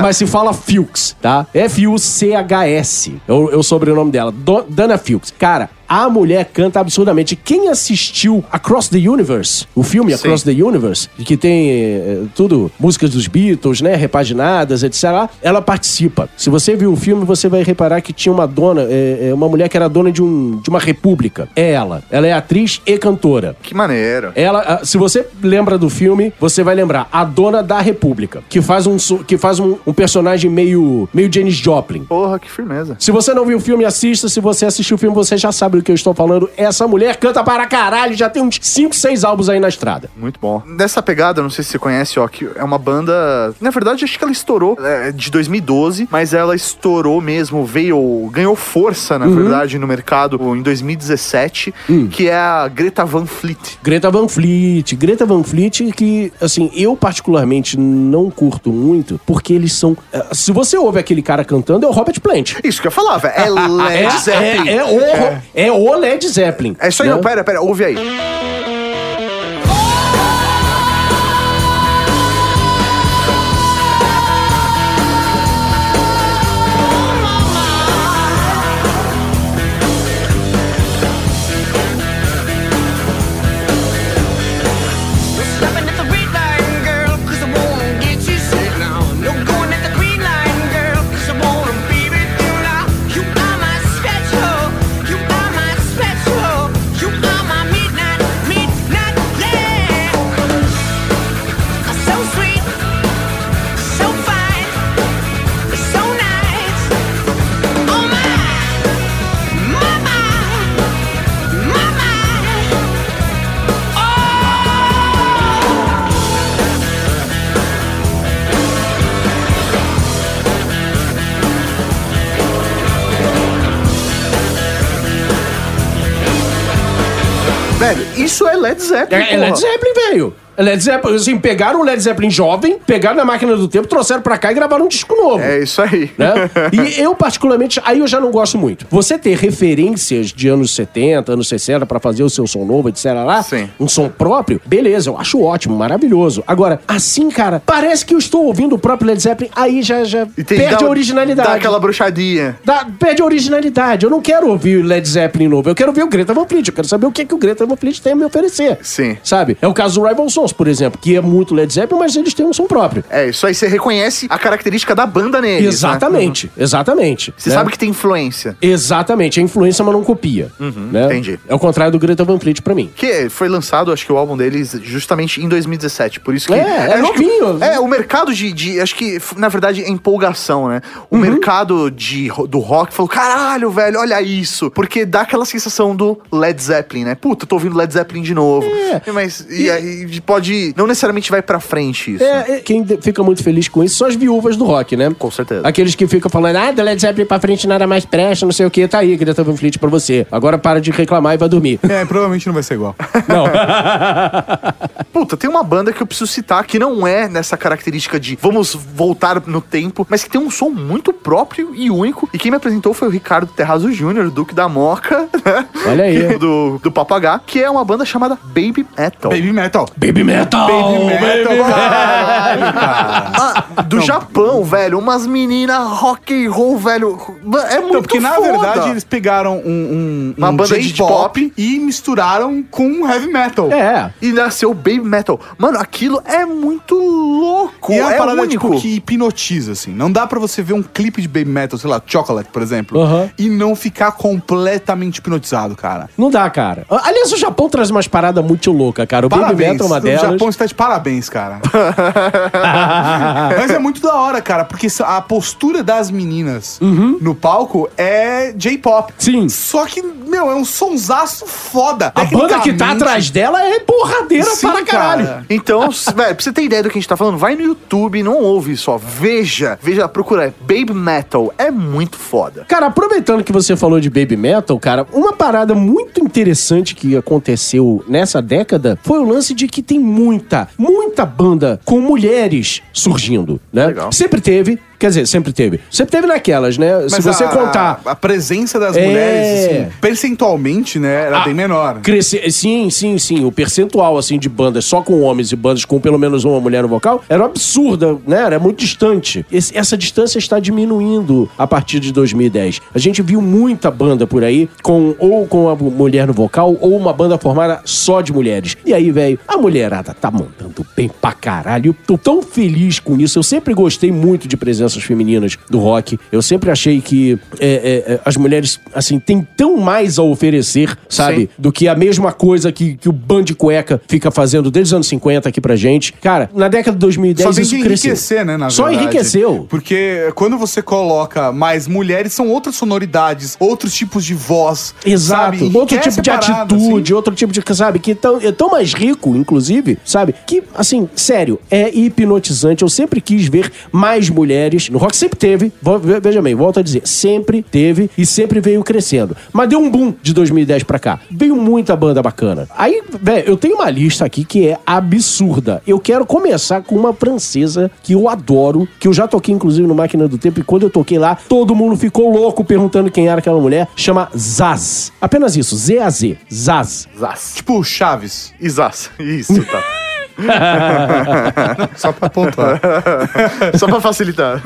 Mas se fala Fuchs, tá? F-U-C-H-S. É o, é o sobrenome dela. Do- Dana Fuchs. Cara, a mulher canta absurdamente. Quem assistiu Across the Universe, o filme Across the Universe, que tem eh, tudo, músicas dos Beatles, né, repaginadas, etc. Ela participa. Se você viu o filme, você vai reparar que tinha uma dona, eh, uma mulher que era dona de, um, de uma república. É ela. Ela é atriz e cantora. Que maneiro. Ela, ah, se você lembra do filme, você vai lembrar a dona da República, que faz um que faz um, um personagem meio meio Janis Joplin. Porra, que firmeza. Se você não viu o filme, assista. Se você assistiu o filme, você já sabe do que eu estou falando. Essa mulher canta para caralho, já tem uns 5, 6 álbuns aí na estrada. Muito bom. Nessa pegada, não sei se você conhece, ó, que é uma banda. Na verdade, acho que ela estourou é, de 2012, mas ela estourou mesmo, veio. ganhou força, na verdade, no mercado em 2017, que é a Greta Van Fleet. Greta Van Fleet. Greta Van Fleet, que, assim, eu particularmente não curto muito, porque eles são. eh, Se você ouve aquele cara cantando, é o Robert Plant. Isso que eu falava, é Led Zeppelin. É, é, o, é o Led Zeppelin. É isso aí, né? não, pera, pera, ouve aí. Led Zeppelin, É, é Led. Zeppelin, velho. É Led Zeppelin, assim, pegaram o Led Zeppelin jovem, pegaram na máquina do tempo, trouxeram pra cá e gravaram um disco novo. É isso aí. né? E eu, particularmente, aí eu já não gosto muito. Você ter referências de anos 70, anos 60 pra fazer o seu som novo, etc. lá, Sim. um som próprio, beleza, eu acho ótimo, maravilhoso. Agora, assim, cara, parece que eu estou ouvindo o próprio Led Zeppelin, aí já, já perde a originalidade. Dá aquela bruxadinha. Dá- perde a originalidade. Eu não quero ouvir o Led Zeppelin novo. Eu quero ouvir o Greta Van Fleet. Eu quero saber o que, que o Greta Van Fleet tem a me oferecer. Sim. Sabe? É o caso do Rival Sons, por exemplo, que é muito Led Zeppelin, mas eles têm um som próprio. É, isso aí você reconhece a característica da banda neles. né? Exatamente, exatamente. Você né? sabe que tem influência. Exatamente, é influência, mas não copia. né? entendi. É o contrário do Greta Van Fleet pra mim. Que foi lançado, acho que o álbum deles, justamente em 2017. Por isso que. É, é acho que- novinho. é, o mercado de, de- Acho que, na verdade, é empolgação, né? O Uhum. mercado de, do rock falou: caralho, velho, olha isso. Porque dá aquela sensação do Led Zeppelin, né? Puta, tô ouvindo Led Zeppelin de novo. É. Mas. E, aí pode. Não necessariamente vai pra frente isso. É, é, quem fica muito feliz com isso são as viúvas do rock, né? Com certeza. Aqueles que ficam falando, ah, do Led Zeppelin pra frente nada mais presta, não sei o que, tá aí, Greta Van Fleet pra você. Agora para de reclamar e vai dormir. É, provavelmente não vai ser igual. Não. Puta, tem uma banda que eu preciso citar que não é nessa característica de vamos voltar no tempo, mas que tem um som muito próprio e único. E quem me apresentou foi o Ricardo Terrazzo Jr., Duque da Moca, né? Olha aí. Do, do Papagá, que é uma banda chamada Baby Metal. Baby Metal. Baby Metal! Baby Metal, caralho, cara. Ah, do Japão, velho. Umas meninas rock and roll, velho. É muito Então, porque na foda. verdade eles pegaram um, um, Uma um banda de J-pop e misturaram com heavy metal. É. E nasceu Baby Metal. Mano, aquilo é muito louco. E é uma é parada, único. tipo, que hipnotiza, assim. Não dá pra você ver um clipe de baby metal, sei lá, Chocolate, por exemplo, Aham. e não ficar completamente hipnotizado, cara. Não dá, cara. Aliás, o Japão traz umas paradas muito loucas, cara. O Baby Parabéns. Metal é uma o delas. Japão está de parabéns, cara. Mas é muito da hora, cara, porque a postura das meninas no palco é J-pop. Sim. Só que, meu, é um sonsaço foda. A banda que tá atrás dela é porradeira Sim, para caralho. cara. Então, velho, pra você ter ideia do que a gente tá falando, vai no YouTube, não ouve só, veja, veja, procura Baby Metal, é muito foda. Cara, aproveitando que você falou de Baby Metal, cara, uma parada muito interessante que aconteceu nessa década foi o lance de que tem muita, muita banda com mulheres surgindo, né? Legal. Sempre teve, quer dizer, sempre teve. Sempre teve naquelas, né? Se Mas você a, contar. A, a presença das É. mulheres, assim, percentualmente, né, era Ah, bem menor. Cresce... Sim, sim, sim. O percentual, assim, de bandas só com homens e bandas com pelo menos uma mulher no vocal era absurda, né? Era muito distante. Esse- essa distância está diminuindo a partir de 2010. A gente viu muita banda por aí com ou com a mulher no vocal ou uma banda formada só de mulheres. E aí, velho, a mulherada tá mandando bem pra caralho. Eu tô tão feliz com isso. Eu sempre gostei muito de presenças femininas do rock. Eu sempre achei que é, é, é, as mulheres, assim, têm tão mais a oferecer, sabe? Sim. do que a mesma coisa que, que o Band de Cueca fica fazendo desde os anos 50 aqui pra gente. Cara, na década de 2010 Só tem isso que cresceu. enriquecer, né, na Só verdade. enriqueceu. Porque quando você coloca mais mulheres, são outras sonoridades, outros tipos de voz. Exato. sabe? outro tipo de parada, atitude, assim. outro tipo de, sabe, que tão, é tão mais rico, inclusive, sabe? Que, assim, sério, é hipnotizante. Eu sempre quis ver mais mulheres. No rock sempre teve, veja bem, volto a dizer, sempre teve e sempre veio crescendo. Mas deu um boom de 2010 pra cá. Veio muita banda bacana. Aí, velho, eu tenho uma lista aqui que é absurda. Eu quero começar com uma francesa que eu adoro, que eu já toquei, inclusive, no Máquina do Tempo, e quando eu toquei lá, todo mundo ficou louco perguntando quem era aquela mulher. Chama Zaz. Apenas isso, Z-A-Z. Zaz. Zaz. Tipo Chaves. Isas. Isso, tá. Só pra pontuar. Só pra facilitar.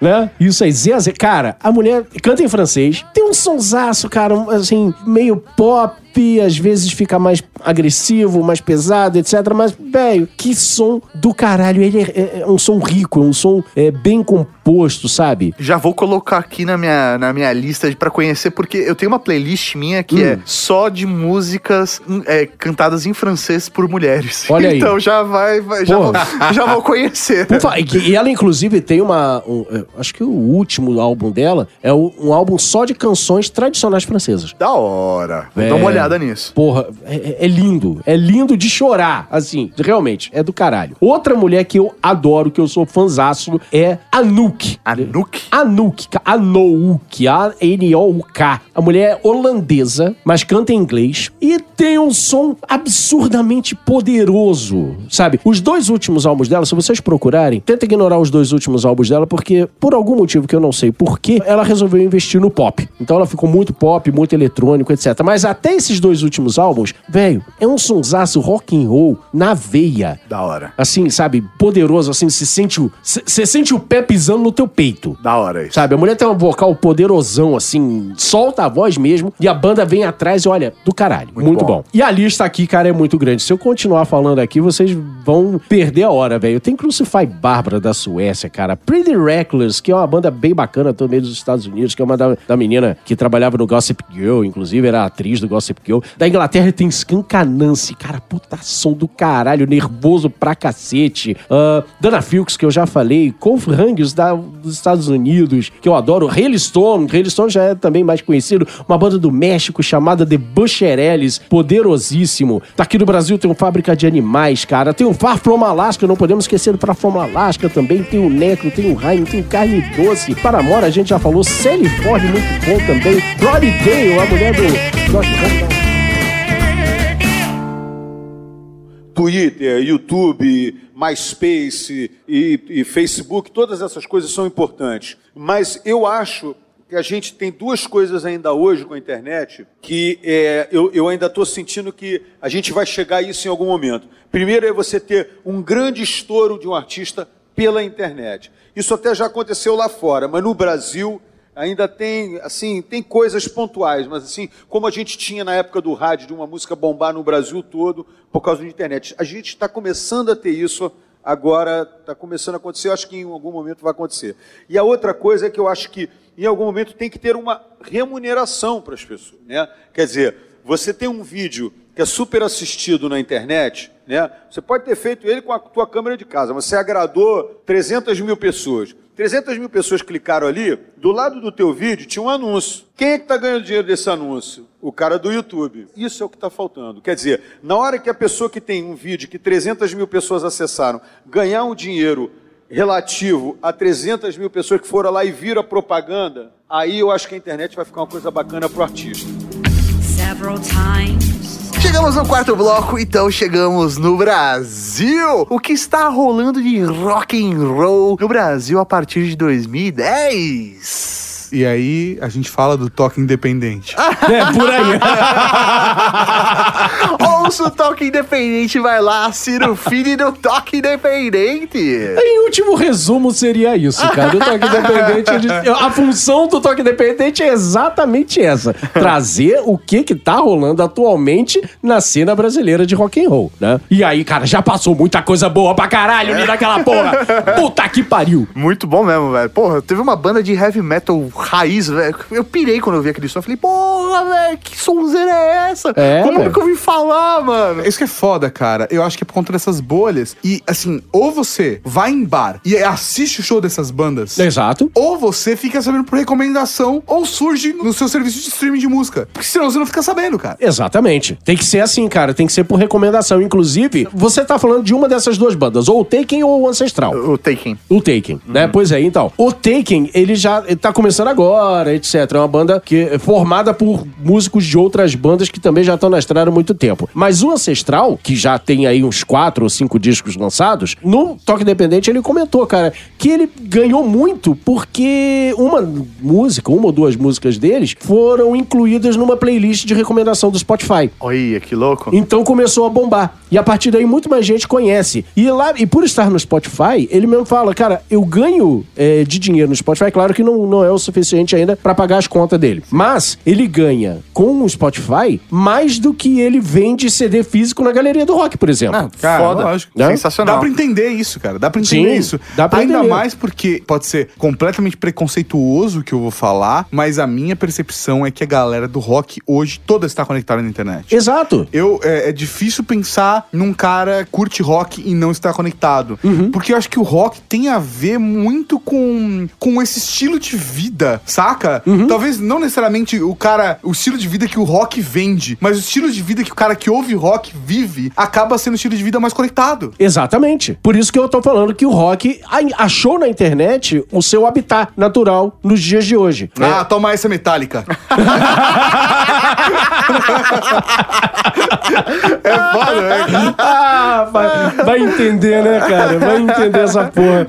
né? Isso aí, Z. Cara, a mulher canta em francês, tem um sonsaço, cara, assim, meio pop, às vezes fica mais agressivo, mais pesado, etc. Mas, velho, que som do caralho. Ele é, é- é um som rico, é um som é, bem composto, sabe? Já vou colocar aqui na minha, na minha lista pra conhecer, porque eu tenho uma playlist minha que Hum. é só de músicas hum, é, cantadas em francês por mulheres. Olha aí. Então já vai, vai- já, vou, já vou conhecer. Por fa- E ela, inclusive, tem uma. um, é, acho que o último álbum dela é um álbum só de canções tradicionais francesas. Da hora. Vou É, dar uma olhada. Piada nisso. Porra, é, é lindo. É lindo de chorar, assim. Realmente, é do caralho. Outra mulher que eu adoro, que eu sou fanzaço, é Anouk. Anouk? Anouk, Anouk, A-N-O-U-K. A mulher é holandesa, mas canta em inglês e tem um som absurdamente poderoso, sabe? Os dois últimos álbuns dela, se vocês procurarem, tenta ignorar os dois últimos álbuns dela, porque por algum motivo que eu não sei porquê, ela resolveu investir no pop. Então ela ficou muito pop, muito eletrônico, etc. Mas até esses dois últimos álbuns, velho, é um sonsaço rock and roll na veia. Da hora. Assim, sabe, poderoso, assim, você sente o. Você sente o pé pisando no teu peito. Da hora isso. Sabe, a mulher tem um vocal poderosão, assim, solta a voz mesmo, e a banda vem atrás e olha, do caralho. Muito, bom. bom. E a lista aqui, cara, é muito grande. Se eu continuar falando aqui, vocês vão perder a hora, velho. Tem Crucify Bárbara da Suécia, cara. Pretty Reckless, que é uma banda bem bacana também dos Estados Unidos, que é uma da, da menina que trabalhava no Gossip Girl, inclusive era atriz do Gossip Da Inglaterra tem Skankanance, cara, puta som do caralho, nervoso pra cacete. Ah, Dana Fuchs, que eu já falei. Colf Rangus da, dos Estados Unidos, que eu adoro. Hailstone, Hailstone já é também mais conhecido. Uma banda do México chamada The Bucherelles, poderosíssimo. Daqui do Brasil tem o Fábrica de Animais, cara. Tem o Far From Alaska, não podemos esquecer do Far From Alaska também. Tem o Necro, tem o Raim, tem o Carne Doce. Paramora, a gente já falou. Sally Ford, muito bom também. Brody Dale, a mulher do... Twitter, YouTube, MySpace e, e Facebook, todas essas coisas são importantes. Mas eu acho que a gente tem duas coisas ainda hoje com a internet que é, eu, eu ainda estou sentindo que a gente vai chegar a isso em algum momento. Primeiro é você ter um grande estouro de um artista pela internet. Isso até já aconteceu lá fora, mas no Brasil ainda tem, assim, tem coisas pontuais, mas assim, como a gente tinha na época do rádio, de uma música bombar no Brasil todo por causa da internet. A gente está começando a ter isso agora, está começando a acontecer, eu acho que em algum momento vai acontecer. E a outra coisa é que eu acho que em algum momento tem que ter uma remuneração para as pessoas, né? Quer dizer, você tem um vídeo que é super assistido na internet, né? Você pode ter feito ele com a tua câmera de casa, mas você agradou 300 mil pessoas. 300 mil pessoas clicaram ali, do lado do teu vídeo tinha um anúncio. Quem é que está ganhando dinheiro desse anúncio? O cara do YouTube. Isso é o que está faltando. Quer dizer, na hora que a pessoa que tem um vídeo que 300 mil pessoas acessaram ganhar um dinheiro relativo a 300 mil pessoas que foram lá e viram a propaganda, aí eu acho que a internet vai ficar uma coisa bacana pro artista. Several times. Chegamos no quarto bloco, então chegamos no Brasil. O que está rolando de rock and roll no Brasil a partir de 2010? E aí a gente fala do toque independente. É, por aí. Ouça o Toque Independente, vai lá, Ciro Fini do Toque Independente. Em último resumo seria isso, cara. O toque independente, a função do toque independente é exatamente essa: trazer o que que tá rolando atualmente na cena brasileira de rock and roll, né? E aí, cara, já passou muita coisa boa pra caralho ali naquela porra. Puta que pariu. Muito bom mesmo, velho. Porra, teve uma banda de heavy metal raiz, velho. Eu pirei quando eu vi aquele som. Eu falei, porra, velho, que sonzeira é essa? É, Como velho. que eu ouvi falar, mano? Isso que é foda, cara. Eu acho que é por conta dessas bolhas. E, assim, ou você vai em bar e assiste o show dessas bandas. Exato. Ou você fica sabendo por recomendação, ou surge no seu serviço de streaming de música. Porque senão você não fica sabendo, cara. Exatamente. Tem que ser assim, cara. Tem que ser por recomendação. Inclusive, você tá falando de uma dessas duas bandas, ou o Taken ou o Ancestral. O Taken. O Taken, Uhum. né? Pois é, então. O Taken, ele já tá começando agora, etc. É uma banda que é formada por músicos de outras bandas que também já estão na estrada há muito tempo. Mas o Ancestral, que já tem aí uns quatro ou cinco discos lançados, no Toque Independente ele comentou, cara, que ele ganhou muito porque uma música, uma ou duas músicas deles foram incluídas numa playlist de recomendação do Spotify. Olha, que louco. Então começou a bombar. E a partir daí muito mais gente conhece. E lá, e por estar no Spotify, ele mesmo fala, cara, eu ganho é, de dinheiro no Spotify, claro que não, não é o suficiente ainda pra pagar as contas dele. Mas ele ganha com o Spotify mais do que ele vende CD físico na galeria do rock, por exemplo. Ah, Cara, Foda. lógico. Né? Sensacional. Dá pra entender isso, cara. Dá pra entender Sim, isso. dá pra Ainda entender. mais porque pode ser completamente preconceituoso o que eu vou falar, mas a minha percepção é que a galera do rock hoje toda está conectada na internet. Exato. Eu, é, é difícil pensar num cara que curte rock e não está conectado. Uhum. Porque eu acho que o rock tem a ver muito com, com esse estilo de vida vida, saca? Uhum. Talvez não necessariamente o cara, o estilo de vida que o rock vende, mas o estilo de vida que o cara que ouve rock vive acaba sendo o estilo de vida mais conectado. Exatamente. Por isso que eu tô falando que o rock achou na internet o seu habitat natural nos dias de hoje. Ah, toma essa metálica. é foda, né? Ah, vai, vai entender, né, cara? Vai entender essa porra.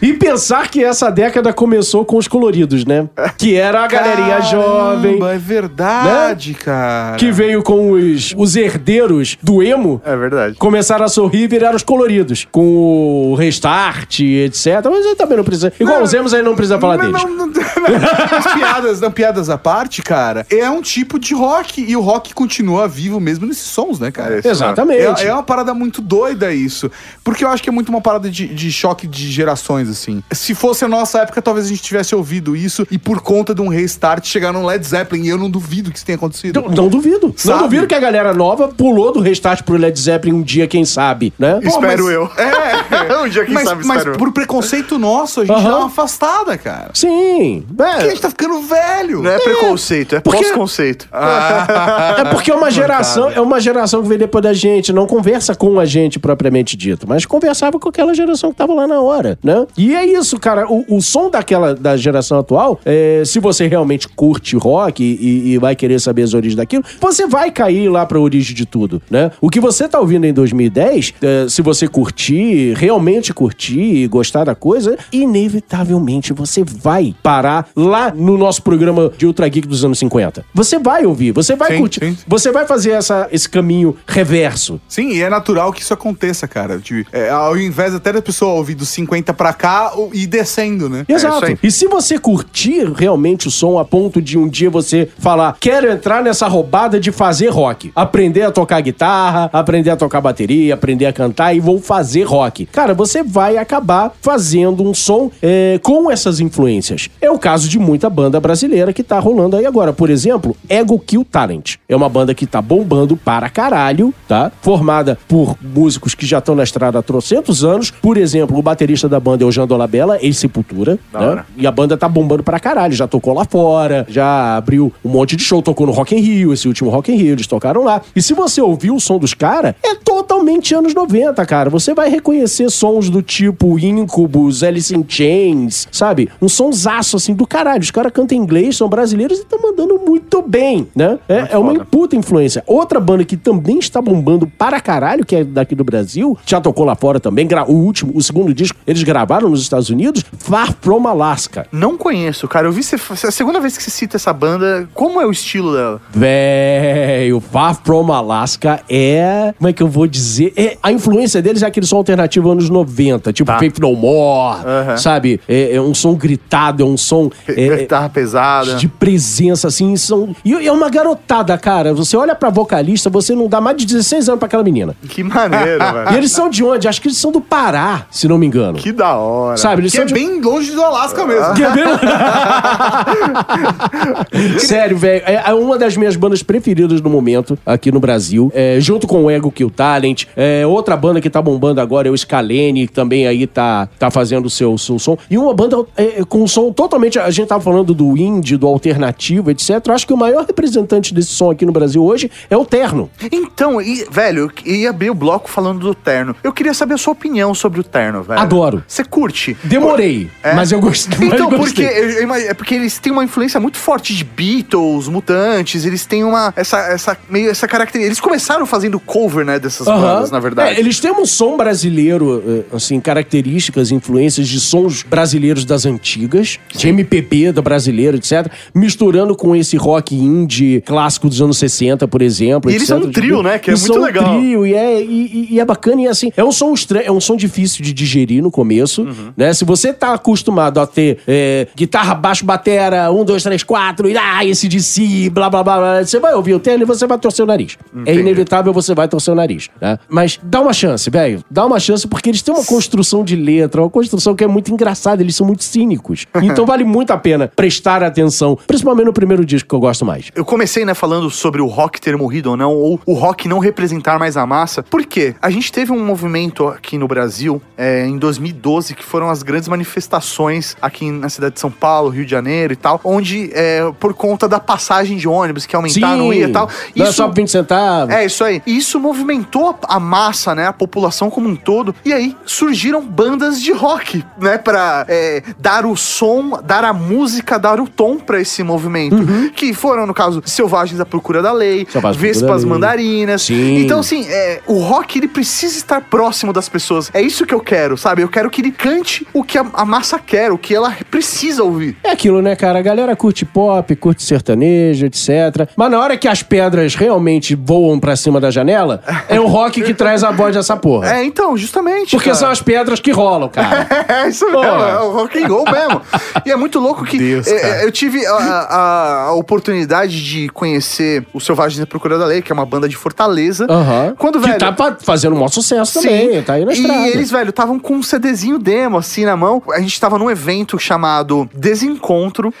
E pensar que essa década começou com os coloridos, né? Que era a galerinha jovem, Caramba, É verdade, cara. que veio com os, os herdeiros do emo. É verdade. Começaram a sorrir e viraram os coloridos. Com o restart, etc. Mas aí também não precisa. Igual os emos aí não precisa falar Não, deles. não, não, não. As piadas, não, piadas à parte, cara, é um tipo de rock e o rock continua vivo mesmo nesses sons, né, cara? Exatamente. É, é uma parada muito doida isso. Porque eu acho que é muito uma parada de, de choque de gerações, assim. Se fosse a nossa época, talvez a gente tivesse ouvido isso e por conta de um restart chegar num Led Zeppelin e eu não duvido que isso tenha acontecido. Não, não duvido. Não Sabe? duvido que a galera nova pulou do restart pro Led Zeppelin um dia, quem sabe, né? Pô, Espero mas- eu. É. Um dia, quem mas, sabe, mas espero eu. por preconceito nosso, a gente Aham. dá uma afastada, cara. Sim. Porque a É, gente tá ficando velho. Não é preconceito, é Porque- pós-conceito. é porque é uma geração, é uma geração que veio depois da gente, não conversa com a gente propriamente dito, mas conversava com aquela geração que tava lá na hora, né? E é isso, cara. O, o som daquela da geração atual, é, se você realmente curte rock e, e vai querer saber as origens daquilo, você vai cair lá pra origem de tudo, né? O que você tá ouvindo em 2010, é, se você curtir, realmente curtir e gostar da coisa, inevitavelmente você vai parar lá no nosso programa de Ultra Geek dos anos 50. Você vai ouvir, você vai Sim, curtir, sim. você vai fazer essa, esse caminho reverso. Sim, e é natural que isso aconteça, cara. Tipo, é, ao invés até da pessoa ouvir dos 50 pra cá e descendo, né? Exato. aí. e se você curtir realmente o som a ponto de um dia você falar, quero entrar nessa roubada de fazer rock, aprender a tocar guitarra, aprender a tocar bateria, aprender a cantar e vou fazer rock. Cara, você vai acabar fazendo um som é, com essas influências. É o caso de muita banda brasileira que tá rolando aí agora. Por exemplo, Ego Kill Talent. É uma banda que tá bombando para caralho, tá? Formada por músicos que já estão na estrada há trocentos anos. Por exemplo, o baterista da banda é o Jean Dolabella, ex-Sepultura. Né? E a banda tá bombando pra caralho. Já tocou lá fora, já abriu um monte de show, tocou no Rock in Rio, esse último Rock in Rio, eles tocaram lá. E se você ouvir o som dos caras, é totalmente anos 90, cara. Você vai reconhecer sons do tipo Incubus, Alice in Chains, sabe? Um sonsaço, assim, do caralho. Os caras cantam inglês, são brasileiros e estão mandando muito bem, né? É, é uma puta influência. Outra banda que também está bombando para caralho, que é daqui do Brasil, já tocou lá fora também, o último, o segundo disco, eles gravaram nos Estados Unidos, Far From Alaska. Não conheço, cara. Eu vi você. É a segunda vez que você cita essa banda. Como é o estilo dela? Véio, Far From Alaska é. Como é que eu vou dizer? É, a influência deles é aquele som alternativo anos 90, tipo Tá. Faith No More, Aham. sabe? É, é um som gritado, é um som. é, Guitarra pesada. de presença, assim, são. E é uma garotada, cara. Você olha pra vocalista, você não dá mais de 16 anos pra aquela menina. Que maneiro, E velho. eles são de onde? Acho que eles são do Pará, se não me engano. Que da hora. Sabe, eles Que são é de... bem longe do Alasca mesmo. Que é bem- Sério, velho. É é uma das minhas bandas preferidas no momento aqui no Brasil. É, junto com o Ego Kill Talent. É, outra banda que tá bombando agora é o Scalene, que também aí tá, tá fazendo o seu, seu som. E uma banda é, com um som totalmente. A gente tava falando do indie, do alternativo, etc. Eu acho que o maior representante desse som aqui no Brasil hoje é o Terno. Então, e- velho, eu ia abrir o bloco falando do terno. Eu queria saber a sua opinião sobre o terno, velho. Adoro. Você curte? Demorei, É? mas eu gostei. Então, porque, gostei. eu- eu é porque eles têm uma influência muito forte de Beatles, Mutantes, eles têm uma, essa, essa, meio essa característica, eles começaram fazendo cover, né, dessas Aham. bandas, na verdade. É, eles têm um som brasileiro, eh, assim, características, influências de sons brasileiros das antigas, de MPB da brasileira, etc. Misturando com esse rock indie clássico dos anos 60, por exemplo. E eles etc. são um trio, né, que é Eles muito um legal. trio, e é, e, e é bacana, e assim, é um som estranho, é um som difícil de digerir no começo, Uhum. né? Se você tá acostumado a ter eh, guitarra, baixo, batera, um, dois, três, quatro, e ah, esse de si, blá, blá, blá, blá, você vai ouvir o terno e você vai torcer o nariz. É Entendi. inevitável você vai torcer o nariz, né? Mas dá uma chance, velho. Dá uma chance porque eles têm uma construção de letra, uma construção que é muito engraçada, eles são muito cínicos. Então vale muito a pena prestar atenção, principalmente no primeiro disco que eu gosto mais. Eu comecei, né, falando sobre o rock ter morrido ou não, ou o rock não representar mais a massa. Por quê? A gente teve um movimento aqui no Brasil, é, em 2012, que foram as grandes manifestações aqui na cidade de São Paulo, Paulo, Rio de Janeiro e tal, onde é, por conta da passagem de ônibus que aumentaram ia e tal. É só por 20 centavos. É, isso aí. E isso movimentou a massa, né? A população como um todo. E aí surgiram bandas de rock, né? Pra é, dar o som, dar a música, dar o tom pra esse movimento. Que foram, no caso, Selvagens à Procura da Lei, Uhum. Procura da Vespas Lei. Mandarinas. Sim. Então, assim, é, o rock, ele precisa estar próximo das pessoas. É isso que eu quero, sabe? Eu quero que ele cante o que a, a massa quer, o que ela precisa ouvir. É aquilo, né, cara? A galera curte pop, curte sertanejo, etc. Mas na hora que as pedras realmente voam pra cima da janela, é o rock que traz a voz dessa porra. É, então, justamente. Porque cara. são as pedras que rolam, cara. É isso mesmo, é o rock and roll mesmo. E é muito louco que Deus, é, cara. eu tive a, a- a oportunidade de conhecer o Selvagens da Procura da Lei, que é uma banda de Fortaleza. Aham. Quando, que velho... tá pa- fazendo um maior sucesso também, tá aí na estrada. E eles, velho, estavam com um CDzinho demo, assim, na mão. A gente tava num evento chamado Desencontro.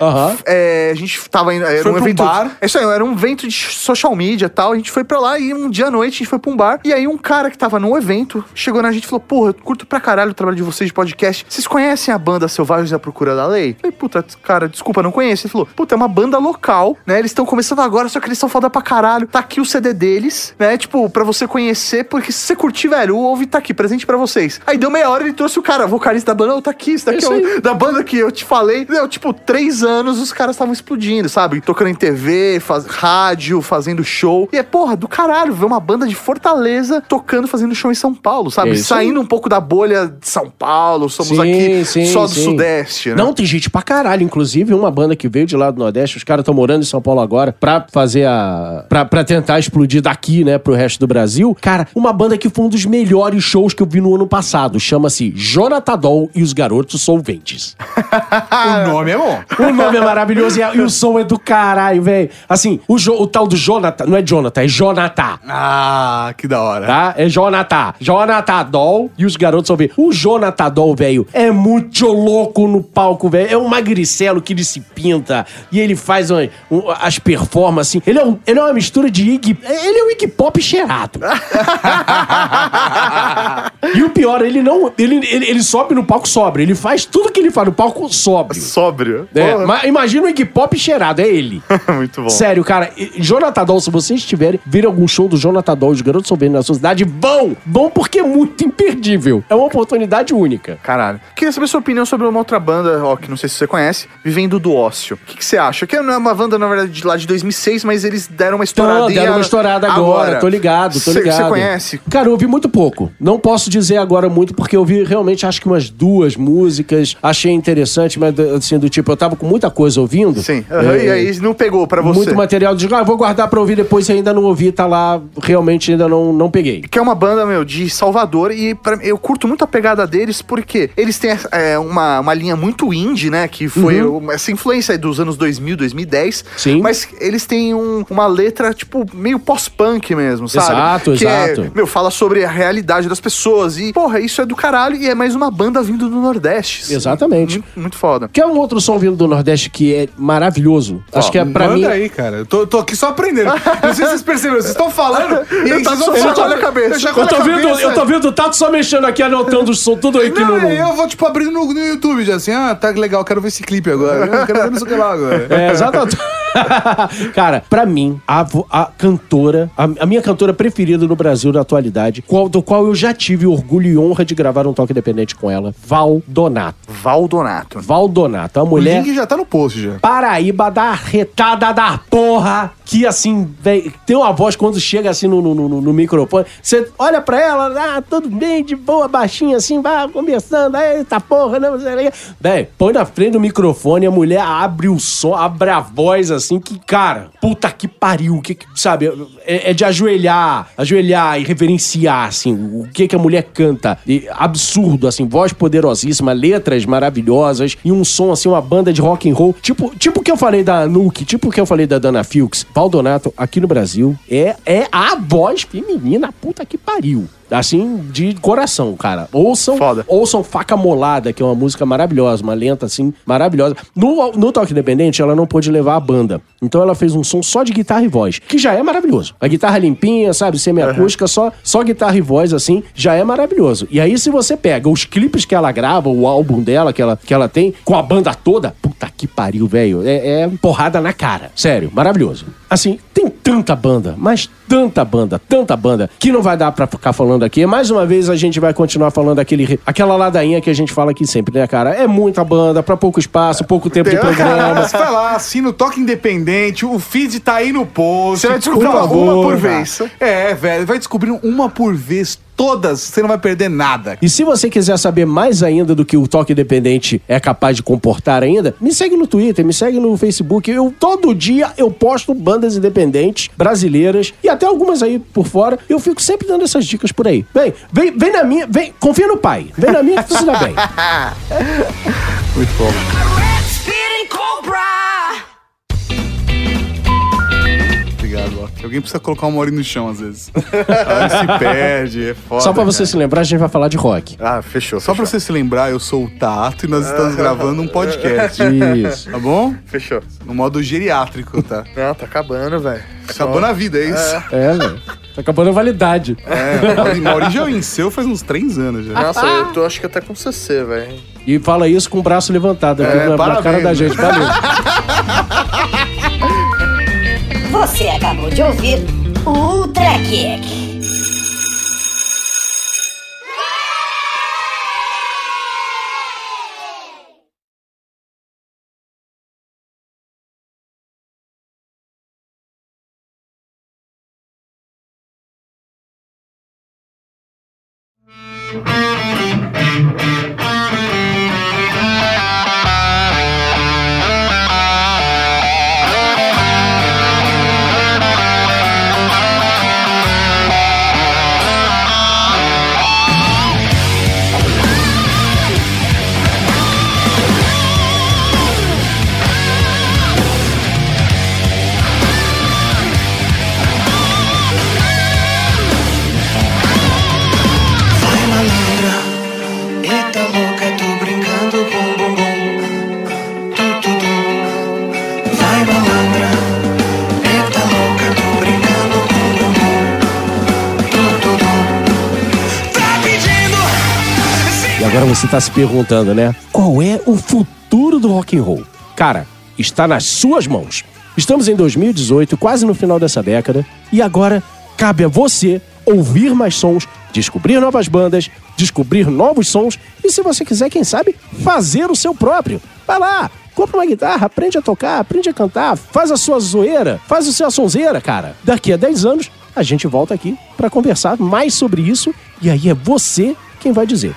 É, a gente tava indo... Era Foi um evento... bar? É isso aí, era um evento de social media e tal. A gente foi pra lá e um dia à noite a gente foi pra um bar. E aí um cara que tava no evento chegou na gente e falou: Porra, eu curto pra caralho o trabalho de vocês de podcast. Vocês conhecem a banda Selvagens à Procura da Lei? Eu falei, puta, cara, desculpa, não conheço. Ele falou, puta, é uma banda local, né? Eles estão começando agora, só que eles são foda pra caralho. Tá aqui o CD deles, né? Tipo, pra você conhecer, porque se você curtir, velho, o ouve tá aqui, presente pra vocês. Aí deu meia hora ele trouxe o cara, vocalista da banda, "Ô, tá aqui, isso daqui é, Isso o- da banda que eu te falei. Tipo, três anos os caras estavam explodindo, sabe? Tocando em TV, faz, rádio, fazendo show. E é, porra, do caralho, ver uma banda de Fortaleza tocando, fazendo show em São Paulo, sabe? É Saindo um pouco da bolha de São Paulo, somos Sim, aqui sim, só do sim. Sudeste, né? Não, tem gente pra caralho. Inclusive, uma banda que veio de lá do Nordeste, os caras estão morando em São Paulo agora pra fazer a. Pra, pra tentar explodir daqui, né, pro resto do Brasil. Cara, uma banda que foi um dos melhores shows que eu vi no ano passado. Chama-se Jonathan Doll e os Garotos Solventes. O nome é bom. O nome é maravilhoso e, a- e o som é do caralho, velho. Assim, o, Jo- o tal do Jonathan, não é Jonathan, é Jonathan. Ah, que da hora. Tá? É Jonathan. Jonathan Doll e os garotos vão ver. O Jonathan Doll, velho, é muito louco no palco, velho. É um magricelo que ele se pinta e ele faz uma- um- as performances assim. Ele é, um- ele é uma mistura de Iggy... Ele é um Iggy Pop cheirado. e o pior, ele não... Ele, ele, ele sobe no palco sóbrio. Ele faz tudo que ele faz no palco sóbrio. Sóbrio. É, Porra, mas imagina o Iggy Pop cheirado, é ele. Muito bom. Sério, cara, e- Jonathan Doll, se vocês tiverem, virem algum show do Jonathan Doll, os garotos são na sua cidade, vão! Vão porque é muito imperdível. É uma oportunidade única. Caralho. Queria saber sua opinião sobre uma outra banda, ó, que não sei se você conhece, Vivendo do Ócio. O que, que você acha? Que não é uma banda, na verdade, de lá de 2006, mas eles deram uma Então, estouradinha deram uma estourada agora, tô ligado, tô ligado. Você conhece? Cara, eu ouvi muito pouco. Não posso dizer agora muito, porque eu ouvi realmente, acho que umas duas músicas. Achei interessante, mas assim, do tipo, eu tava com muita coisa ouvindo. Sim. Aham, É, E aí não pegou pra você. Muito material. Digo, ah, vou guardar pra ouvir depois, se ainda não ouvi, tá lá. Realmente ainda não, não peguei. Que é uma banda, meu, de Salvador. E pra- eu curto muito a pegada deles porque eles têm é, uma, uma linha muito indie, né? Que foi uma- essa influência aí dos anos 2000, 2010. Uhum. Sim. Mas eles têm um- uma letra, tipo, meio pós-punk mesmo, sabe? Exato, que exato. É, meu, fala sobre a realidade das pessoas. E, porra, isso é do caralho. E é mais uma banda vindo do Nordeste. Exatamente. Muito, muito foda. Quer um outro som vindo do Nordeste que é maravilhoso? Acho que é pra Manda mim. aí, cara. Eu tô, tô aqui só aprendendo. Não sei se vocês perceberam. Vocês estão falando e Eu aí vocês só vão chacoalhando falando. a cabeça. Eu Eu tô vendo, cabeça. eu tô vendo o Tato só mexendo aqui, anotando o som tudo aí que Não, no. eu vou, tipo, abrindo no, no YouTube já assim, ah, tá legal, quero ver esse clipe agora. Eu quero ver não sei o que lá agora. É, exatamente. Cara, pra mim, a, a cantora, a, a minha cantora preferida no Brasil na atualidade, qual- do qual eu já tive orgulho e honra de gravar um toque independente com ela, Val Donato. Valdonato. Val Donato, a O mulher link já tá no post já. Paraíba da retada da porra. Que assim, véi, tem uma voz quando chega assim no, no, no- no microfone. Você olha pra ela, ah, tudo bem, de boa, baixinha assim, vai conversando. Eita porra, não sei o. Véi, põe na frente do microfone, a mulher abre o som, abre a voz assim, que, cara, puta que pariu. Que, sabe, é, é de ajoelhar, ajoelhar e reverenciar, assim, o que que a mulher canta. E absurdo, assim, voz poderosíssima, letras maravilhosas e um som, assim, uma banda de rock and roll. Tipo, tipo que eu falei da Nuke, tipo que eu falei da Dana Filks. Valdonato, aqui no Brasil, é, é a voz feminina, puta que pariu. Assim, de coração, cara. Ouçam, Foda. ouçam Faca Molada, que é uma música maravilhosa, uma lenta assim, maravilhosa. No, no Toque Independente, ela não pôde levar a banda. Então ela fez um som só de guitarra e voz, que já é maravilhoso. A guitarra limpinha, sabe, semiacústica, só, só guitarra e voz assim, já é maravilhoso. E aí se você pega os clipes que ela grava, o álbum dela que ela, que ela tem, com a banda toda, puta que pariu, velho. É, é porrada na cara. Sério, maravilhoso. Assim, tem tanta banda, mas tanta banda, tanta banda, que não vai dar pra ficar falando aqui. Mais uma vez a gente vai continuar falando aquele, aquela ladainha que a gente fala aqui sempre, né, cara? É muita banda, pra pouco espaço, pouco tempo de programa. Você vai lá, assina o Toque Independente, o feed tá aí no post. Você vai descobrir uma- favor, uma por cara. vez. É, velho, vai descobrindo uma por vez, todas, você não vai perder nada. E se você quiser saber mais ainda do que o Toque Independente é capaz de comportar ainda, me segue no Twitter, me segue no Facebook. Eu todo dia eu posto bandas independentes brasileiras e até algumas aí por fora. Eu fico sempre dando essas dicas por aí. Vem, vem, vem na minha, vem, confia no pai. Vem na minha que você dá bem. Muito bom. Obrigado, ó. Alguém precisa colocar uma hora no chão, às vezes. Aí se perde, é foda. Só pra você cara. se lembrar, a gente vai falar de rock. Ah, fechou. Só pra fechou. você se lembrar, eu sou o Tato e nós estamos gravando um podcast. Isso. Tá bom? Fechou. No modo geriátrico, tá? Não, tá acabando, velho. Acabou na vida, é isso. É, velho. Tá acabando a validade. É, Mauri- já venceu faz uns três anos já. Nossa, eu tô acho que até com CC, velho. E fala isso com o braço levantado aqui É, na, na cara da gente. Valeu. Você acabou de ouvir o Ultra Kick. Tá se perguntando, né? Qual é o futuro do rock and roll? Cara, está nas suas mãos. Estamos em 2018, quase no final dessa década, e agora cabe a você ouvir mais sons, descobrir novas bandas, descobrir novos sons e, se você quiser, quem sabe, fazer o seu próprio. Vai lá, compra uma guitarra, aprende a tocar, aprende a cantar, faz a sua zoeira, faz o seu sonzeira, cara. Daqui a 10 anos, a gente volta aqui para conversar mais sobre isso e aí é você quem vai dizer.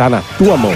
Tá na tua mão.